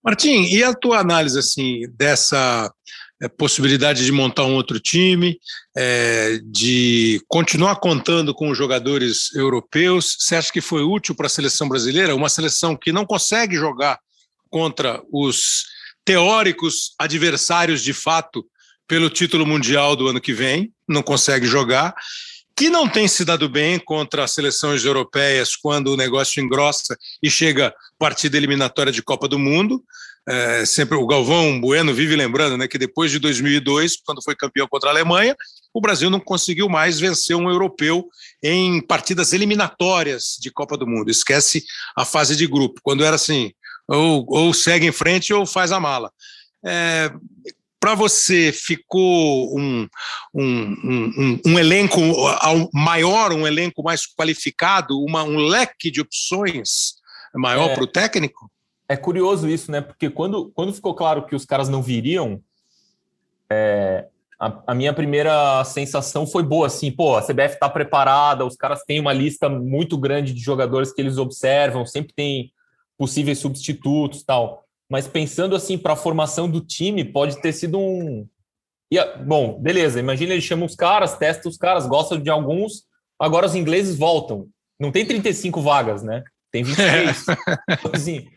Martim, e a tua análise assim dessa é, possibilidade de montar um outro time, é, de continuar contando com os jogadores europeus? Você acha que foi útil para a seleção brasileira, uma seleção que não consegue jogar contra os teóricos adversários de fato pelo título mundial do ano que vem, não consegue jogar. que não tem se dado bem contra as seleções europeias quando o negócio engrossa e chega partida eliminatória de Copa do Mundo. É, sempre o Galvão Bueno vive lembrando né, que depois de 2002, quando foi campeão contra a Alemanha, o Brasil não conseguiu mais vencer um europeu em partidas eliminatórias de Copa do Mundo. Esquece a fase de grupo, quando era assim, ou, ou segue em frente ou faz a mala. É, para você ficou um, um, um, um, elenco maior, um elenco mais qualificado, uma, um leque de opções maior é, para o técnico? É curioso isso, né? Porque quando, quando ficou claro que os caras não viriam, é, a, a, minha primeira sensação foi boa, assim, pô, a CBF está preparada, os caras têm uma lista muito grande de jogadores que eles observam, sempre tem possíveis substitutos tal mas pensando assim para a formação do time, pode ter sido um. E, bom, beleza, imagina ele chama os caras, testa os caras, gosta de alguns, agora os ingleses voltam. Não tem 35 vagas, né? Tem 26. [laughs] então, assim,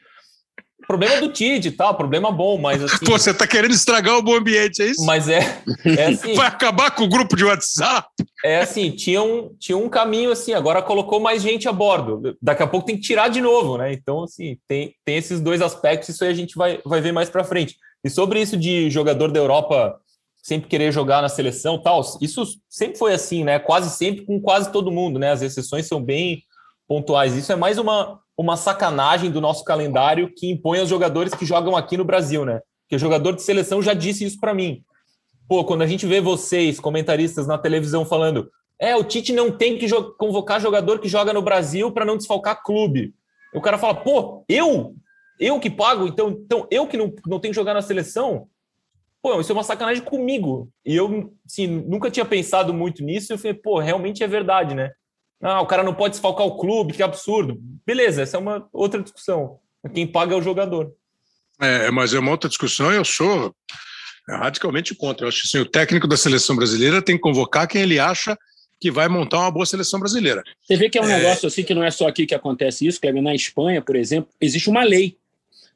problema do Tite e tal, problema bom, mas assim. [laughs] Pô, você tá querendo estragar o bom ambiente, é isso? Mas é. é assim, Vai acabar com o grupo de WhatsApp? É assim, tinha um, tinha um caminho assim, agora colocou mais gente a bordo. Daqui a pouco tem que tirar de novo, né? Então, assim, tem, tem esses dois aspectos, isso aí a gente vai, vai ver mais para frente. E sobre isso de jogador da Europa sempre querer jogar na seleção tal, isso sempre foi assim, né? Quase sempre com quase todo mundo, né? As exceções são bem pontuais. Isso é mais uma, uma sacanagem do nosso calendário que impõe aos jogadores que jogam aqui no Brasil, né? Porque o jogador de seleção já disse isso para mim. Pô, quando a gente vê vocês, comentaristas na televisão, falando é, o Tite não tem que jo convocar jogador que joga no Brasil para não desfalcar clube. O cara fala, pô, eu? Eu que pago? Então, então eu que não, não tenho que jogar na seleção? Pô, isso é uma sacanagem comigo. E eu, assim, nunca tinha pensado muito nisso. E eu falei, pô, realmente é verdade, né? Ah, o cara não pode desfalcar o clube, que absurdo. Beleza, essa é uma outra discussão. Quem paga é o jogador. É, mas é uma outra discussão e eu sou radicalmente contra. Eu acho que assim, o técnico da seleção brasileira tem que convocar quem ele acha que vai montar uma boa seleção brasileira. Você vê que é um é... negócio assim que não é só aqui que acontece isso, Cleber. Na Espanha, por exemplo, existe uma lei.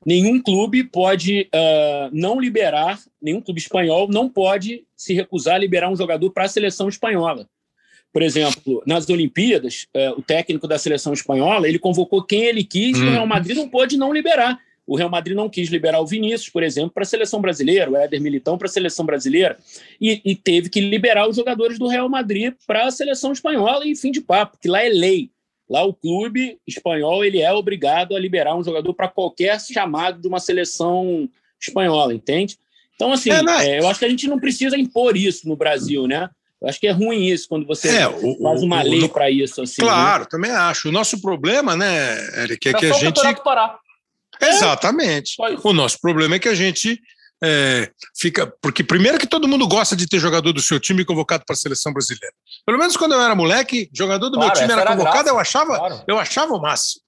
Nenhum clube pode uh, não liberar, nenhum clube espanhol não pode se recusar a liberar um jogador para a seleção espanhola. Por exemplo, nas Olimpíadas, eh, o técnico da seleção espanhola ele convocou quem ele quis hum. e o Real Madrid não pôde não liberar. O Real Madrid não quis liberar o Vinícius, por exemplo, para a seleção brasileira, o Éder Militão para a seleção brasileira, e, e, teve que liberar os jogadores do Real Madrid para a seleção espanhola e fim de papo, que lá é lei. Lá o clube espanhol ele é obrigado a liberar um jogador para qualquer chamado de uma seleção espanhola, entende? Então, assim, é, é, eu acho que a gente não precisa impor isso no Brasil, né? Eu acho que é ruim isso quando você é, o, faz uma o, lei para isso. Assim, né? claro, né? também acho. O nosso problema, né, Eric, é, é que a gente. Parar. Exatamente. É. O nosso problema é que a gente é, fica. Porque, primeiro, que todo mundo gosta de ter jogador do seu time convocado para a seleção brasileira. Pelo menos quando eu era moleque, jogador do claro, meu time era, era convocado, eu achava, claro. eu achava o máximo.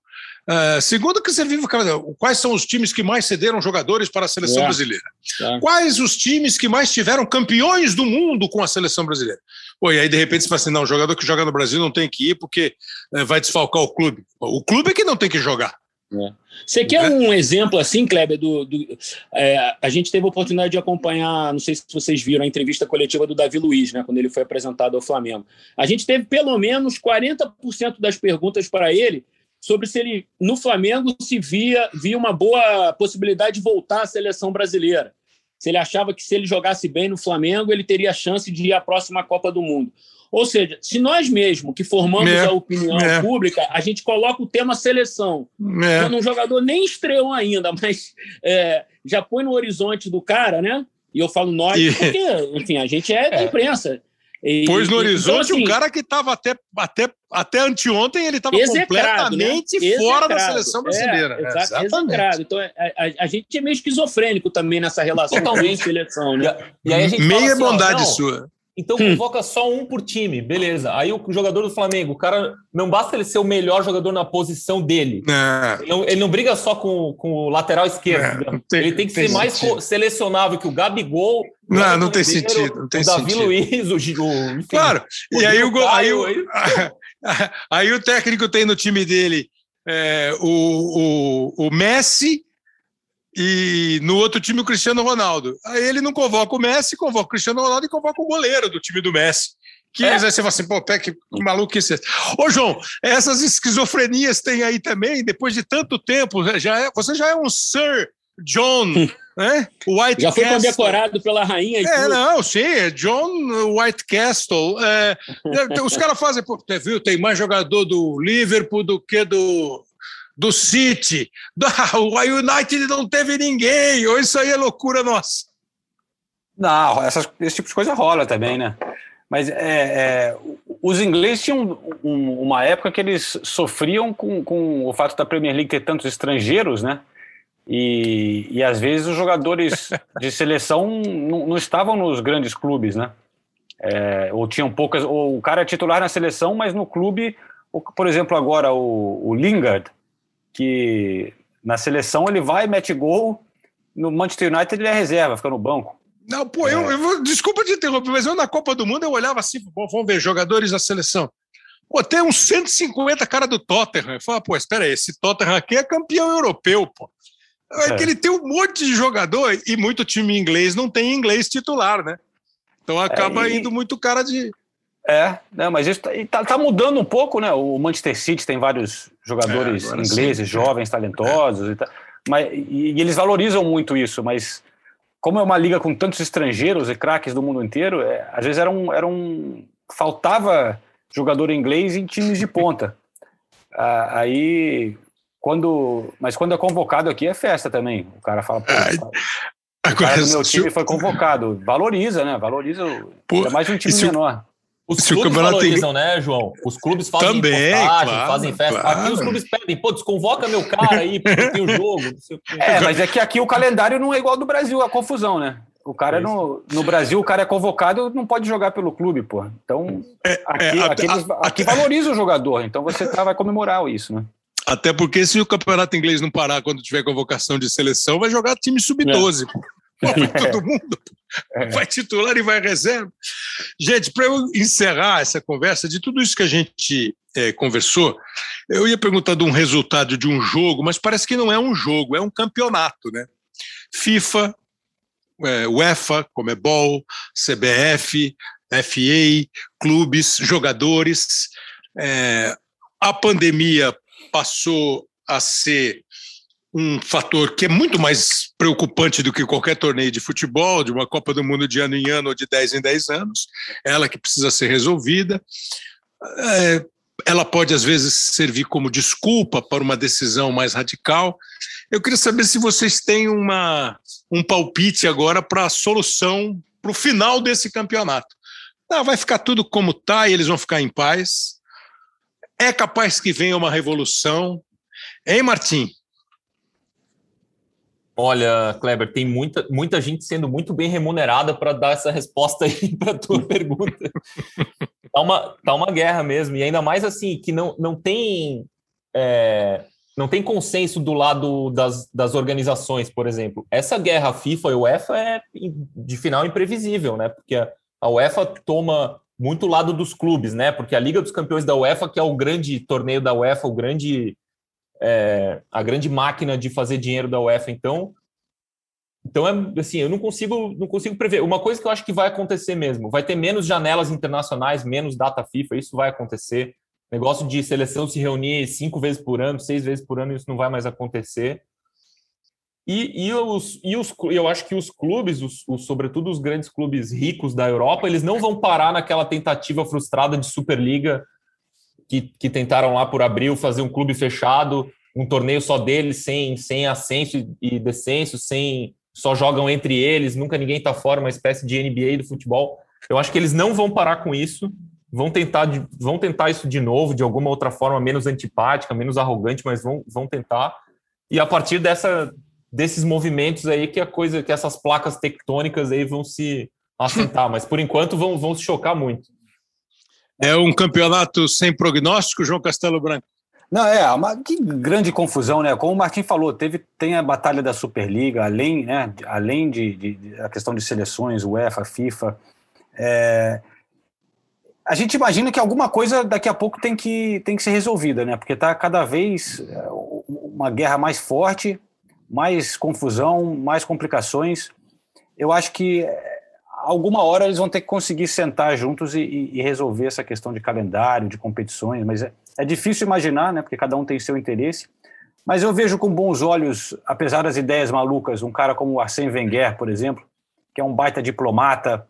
Uh, segundo, que você vive. Quais são os times que mais cederam jogadores para a seleção é. brasileira? É. Quais os times que mais tiveram campeões do mundo com a seleção brasileira? Pô, e aí, de repente, você fala assim: não, o jogador que joga no Brasil não tem que ir porque uh, vai desfalcar o clube. O clube é que não tem que jogar. É. Você quer é. um exemplo assim, Kleber? Do, do é, a gente teve a oportunidade de acompanhar, não sei se vocês viram a entrevista coletiva do Davi Luiz, né, quando ele foi apresentado ao Flamengo. A gente teve pelo menos 40% das perguntas para ele sobre se ele, no Flamengo, se via, via uma boa possibilidade de voltar à seleção brasileira. Se ele achava que se ele jogasse bem no Flamengo, ele teria chance de ir à próxima Copa do Mundo. Ou seja, se nós mesmos que formamos é, a opinião é. pública, a gente coloca o tema seleção. É. Quando um jogador nem estreou ainda, mas é, já põe no horizonte do cara, né? E eu falo nós, e... porque, enfim, a gente é da é. imprensa. E, Pôs no horizonte então, assim, um cara que estava até, até, até anteontem, ele estava né? completamente né? fora da seleção brasileira. É, exa exatamente. Então, é, a, a, gente é meio esquizofrênico também nessa relação com a seleção. Né? E, aí a gente Meia assim, bondade ó, sua. Então hum. convoca só um por time, beleza. Aí o jogador do Flamengo, o cara não basta ele ser o melhor jogador na posição dele. É. Ele, não, ele, não, briga só com, com o lateral esquerdo. É, tem, ele tem que tem ser sentido. mais selecionável que o Gabigol. Não, não tem sentido. Não tem o Davi sentido. Luiz, o, o enfim, Claro. O e aí o, Caio, aí, o, aí... [laughs] [laughs] aí o técnico tem no time dele é, o, o, o Messi e no outro time o Cristiano Ronaldo. Aí ele não convoca o Messi, convoca o Cristiano Ronaldo e convoca o goleiro do time do Messi, Que é. você fala assim, pô, que, que maluquice. É Ô, João, essas esquizofrenias tem aí também, depois de tanto tempo, já é, você já é um Sir John, né? White Já foi Castle. condecorado pela rainha. é, não, sim, é John White Castle. É, [laughs] é os caras fazem, pô, viu? Tem mais jogador do Liverpool do que do, do City. [laughs] O United não teve ninguém. Ou isso aí é loucura nossa. Não, essas, esse tipo de coisa rola também, né? Mas é, é, os ingleses tinham um, uma época que eles sofriam com, com o fato da Premier League ter tantos estrangeiros, né? E, e às vezes os jogadores [laughs] de seleção não, não estavam nos grandes clubes, né? É, ou tinham poucas. Ou o cara é titular na seleção, mas no clube, por exemplo, agora o, o Lingard, que na seleção ele vai, mete gol, no Manchester United ele é reserva, fica no banco. Não, pô, é. eu, eu desculpa te interromper, mas eu na Copa do Mundo eu olhava assim, bom, vamos ver, jogadores da seleção. Pô, tem uns 150 cara do Tottenham. Eu falo, pô, espera aí, esse Tottenham aqui é campeão europeu, pô. É que ele tem um monte de jogador e muito time inglês não tem inglês titular, né? Então acaba é, e... indo muito cara de. É, né, mas isso tá, tá, mudando um pouco, né? O Manchester City tem vários jogadores é, ingleses, sim. jovens, talentosos, e, tal, mas, e, e, eles valorizam muito isso, mas como é uma liga com tantos estrangeiros e craques do mundo inteiro, é, às vezes era um, era um. faltava jogador inglês em times de ponta. [laughs] Ah, aí quando, mas quando é convocado aqui é festa também. O cara fala, pô, o cara do meu time foi convocado. Valoriza, né? Valoriza. Pô, é mais um time menor. Os se clubes valorizam, tem... né, João? Os clubes fazem Também, postagem, claro, fazem festa. Claro. Aqui os clubes pedem, pô, desconvoca meu cara aí, porque tem o jogo. É, mas é que aqui o calendário não é igual ao do Brasil, a confusão, né? O cara no, no Brasil, o cara é convocado, não pode jogar pelo clube, pô. Então, é, aqui, é, aqui, eles, aqui valoriza o jogador, então você tá, vai comemorar isso, né? Até porque se o campeonato inglês não parar quando tiver convocação de seleção, vai jogar time sub-12. É. todo mundo é. vai titular e vai reserva. Gente, para eu encerrar essa conversa, de tudo isso que a gente é, conversou, eu ia perguntar de um resultado de um jogo, mas parece que não é um jogo, é um campeonato, né? FIFA, é, UEFA, Comebol, CBF, FA, clubes, jogadores. É, a pandemia passou a ser um fator que é muito mais preocupante do que qualquer torneio de futebol, de uma Copa do Mundo de ano em ano ou de 10 em 10 anos, ela que precisa ser resolvida. É, ela pode, às vezes, servir como desculpa para uma decisão mais radical. Eu queria saber se vocês têm uma, um palpite agora para a solução, para o final desse campeonato. Ah, vai ficar tudo como está e eles vão ficar em paz. É capaz que venha uma revolução. Hein, Martim? Olha, Kleber, tem muita, muita gente sendo muito bem remunerada para dar essa resposta aí [laughs] para a tua pergunta. Tá uma, tá uma guerra mesmo, e ainda mais assim, que não, não tem. É, não tem consenso do lado das, das organizações, por exemplo. Essa guerra FIFA e UEFA é de final imprevisível, né? Porque a, a UEFA toma muito lado dos clubes, né? Porque a Liga dos Campeões da UEFA, que é o grande torneio da UEFA, o grande é, a grande máquina de fazer dinheiro da UEFA, então então é assim, eu não consigo não consigo prever. Uma coisa que eu acho que vai acontecer mesmo, vai ter menos janelas internacionais, menos data FIFA, isso vai acontecer. Negócio de seleção se reunir cinco vezes por ano, seis vezes por ano, isso não vai mais acontecer. E, e, os, e os, eu acho que os clubes, os, os, sobretudo os grandes clubes ricos da Europa, eles não vão parar naquela tentativa frustrada de Superliga que, que tentaram lá por abril fazer um clube fechado, um torneio só deles, sem, sem ascenso e descenso, sem só jogam entre eles, nunca ninguém está fora, uma espécie de NBA do futebol. Eu acho que eles não vão parar com isso, vão tentar, vão tentar isso de novo, de alguma outra forma menos antipática, menos arrogante, mas vão, vão tentar. E a partir dessa, desses movimentos aí que a coisa, que essas placas tectônicas aí vão se assentar, mas por enquanto vão, vão se chocar muito. É um campeonato sem prognóstico, João Castelo Branco? Não, é uma que grande confusão, né? Como o Martin falou, teve, tem a batalha da Superliga, além, né, além de, de, de a questão de seleções, UEFA, FIFA. É, a gente imagina que alguma coisa daqui a pouco tem que, tem que ser resolvida, né? Porque está cada vez é, uma guerra mais forte, mais confusão, mais complicações. Eu acho que alguma hora eles vão ter que conseguir sentar juntos e, e resolver essa questão de calendário, de competições, mas é, é, difícil imaginar, né, porque cada um tem seu interesse. Mas eu vejo com bons olhos, apesar das ideias malucas, um cara como o Arsène Wenger, por exemplo, que é um baita diplomata,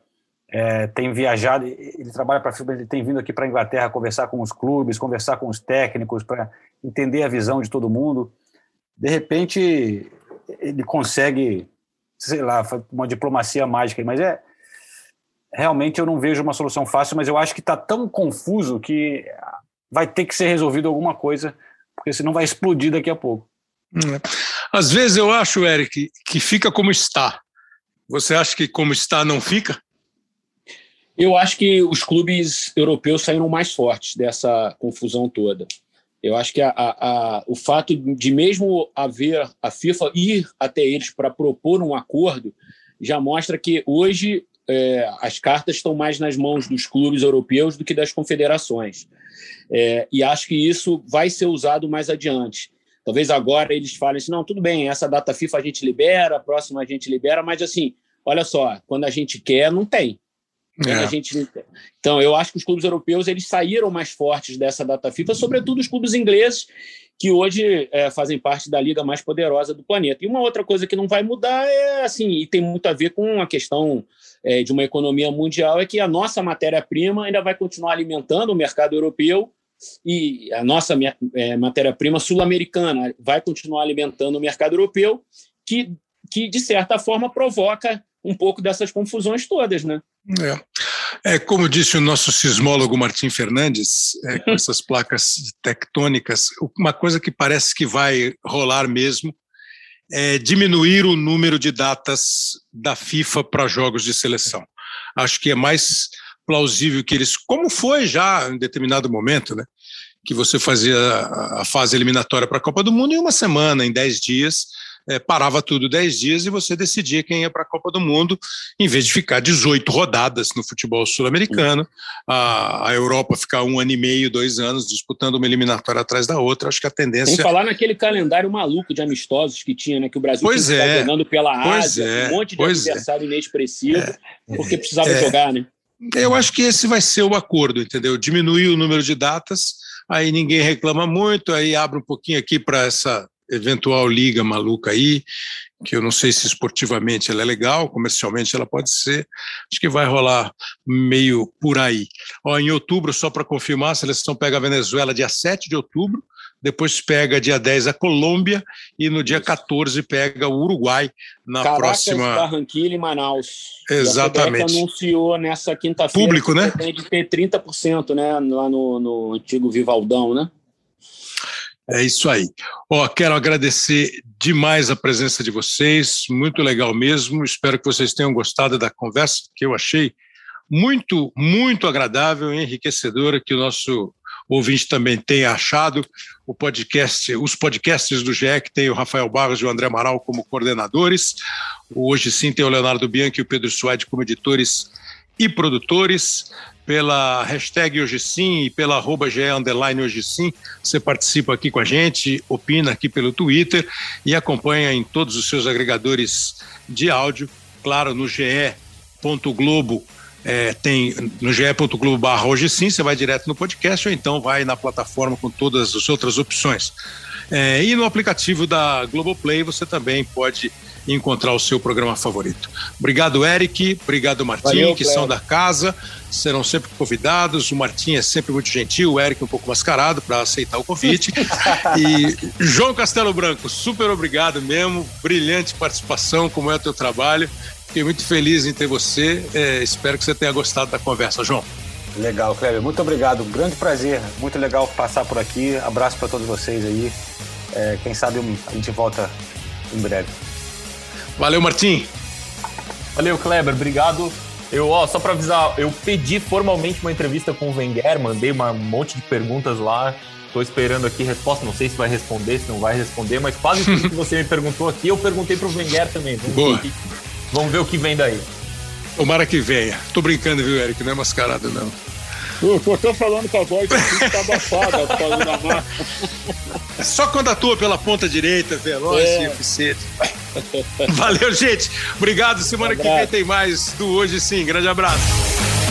é, tem viajado, ele trabalha para a FIBA, ele tem vindo aqui para a Inglaterra conversar com os clubes, conversar com os técnicos, para entender a visão de todo mundo. De repente, ele consegue, sei lá, uma diplomacia mágica, mas é, realmente eu não vejo uma solução fácil, mas eu acho que está tão confuso que vai ter que ser resolvido alguma coisa, porque senão vai explodir daqui a pouco. É. Às vezes eu acho, Eric, que fica como está. Você acha que como está não fica? Eu acho que os clubes europeus saíram mais fortes dessa confusão toda. Eu acho que a, a, a, o fato de mesmo haver a FIFA ir até eles para propor um acordo já mostra que hoje é, as cartas estão mais nas mãos dos clubes europeus do que das confederações. É, e acho que isso vai ser usado mais adiante. Talvez agora eles falem assim: não, tudo bem, essa data FIFA a gente libera, a próxima a gente libera, mas assim, olha só, quando a gente quer, não tem. É. A gente... Então, eu acho que os clubes europeus eles saíram mais fortes dessa data FIFA, sobretudo os clubes ingleses, que hoje é, fazem parte da liga mais poderosa do planeta. E uma outra coisa que não vai mudar é assim, e tem muito a ver com a questão é, de uma economia mundial, é que a nossa matéria-prima ainda vai continuar alimentando o mercado europeu e a nossa é, matéria-prima sul-americana vai continuar alimentando o mercado europeu, que, que de certa forma provoca um pouco dessas confusões todas, né? É. é como disse o nosso sismólogo Martim Fernandes, é, com essas placas tectônicas, uma coisa que parece que vai rolar mesmo é diminuir o número de datas da FIFA para jogos de seleção. Acho que é mais plausível que eles, como foi já em determinado momento, né? Que você fazia a fase eliminatória para a Copa do Mundo em uma semana, em dez dias, é, parava tudo 10 dias e você decidia quem ia para a Copa do Mundo, em vez de ficar 18 rodadas no futebol sul-americano, a, a, Europa ficar um ano e meio, dois anos disputando uma eliminatória atrás da outra. Acho que a tendência. Sem falar naquele calendário maluco de amistosos que tinha, né? Que o Brasil pois tinha é, jogando pela pois Ásia, é, um monte de é. adversário é. inexpressivo, é, porque precisava é. jogar, né? Eu acho que esse vai ser o acordo, entendeu? Diminuir o número de datas, aí ninguém reclama muito, aí abre um pouquinho aqui para essa eventual liga maluca aí, que eu não sei se esportivamente ela é legal, comercialmente ela pode ser, acho que vai rolar meio por aí. Ó, em outubro, só para confirmar, a seleção pega a Venezuela dia 7 de outubro, depois pega dia 10 a Colômbia e no dia 14 pega o Uruguai na Caracas, próxima. Barranquilha e Manaus. Exatamente. E a anunciou nessa quinta-feira. Público, né? Tem de ter 30%, né? Lá no, no antigo Vivaldão, né? É isso aí. Ó, quero agradecer demais a presença de vocês, muito legal mesmo. Espero que vocês tenham gostado da conversa, que eu achei muito, muito agradável e enriquecedora, que o nosso ouvinte também tenha achado. O podcast, os podcasts do GE, que tem o Rafael Barros e o André Amaral como coordenadores. Hoje sim tem o Leonardo Bianchi e o Pedro Suede como editores e produtores pela hashtag Hoje Sim e pela arroba GE Underline Hoje Sim. Você participa aqui com a gente, opina aqui pelo Twitter e acompanha em todos os seus agregadores de áudio. Claro, no ge.globo é, tem no ge.globo barra Hoje Sim, você vai direto no podcast ou então vai na plataforma com todas as outras opções. É, e no aplicativo da Globoplay você também pode encontrar o seu programa favorito. Obrigado, Eric. Obrigado, Martim, Valeu, que são da casa. Serão sempre convidados. O Martim é sempre muito gentil, o Eric um pouco mascarado para aceitar o convite. [laughs] e João Castelo Branco, super obrigado mesmo. Brilhante participação, como é o teu trabalho. Fiquei muito feliz em ter você. É, espero que você tenha gostado da conversa, João. Legal, Kleber. Muito obrigado. Um grande prazer. Muito legal passar por aqui. Abraço para todos vocês aí. É, quem sabe a gente volta em breve. Valeu, Martim. Valeu, Kleber. Obrigado. Eu, ó, só para avisar, eu pedi formalmente uma entrevista com o Wenger, mandei uma, um monte de perguntas lá. Estou esperando aqui resposta. Não sei se vai responder, se não vai responder, mas quase tudo que [laughs] você me perguntou aqui, eu perguntei para o Wenger também. Vamos Boa. Ver, vamos ver o que vem daí. Tomara que venha. Tô brincando, viu, Eric? Não é mascarado, não. Eu tô falando com a voz aqui tá abafada [laughs] por causa da marca. Só quando atua pela ponta direita, veloz É. e eficiente. Valeu, gente. Obrigado. Semana Um que vem tem mais do Hoje Sim. Grande abraço.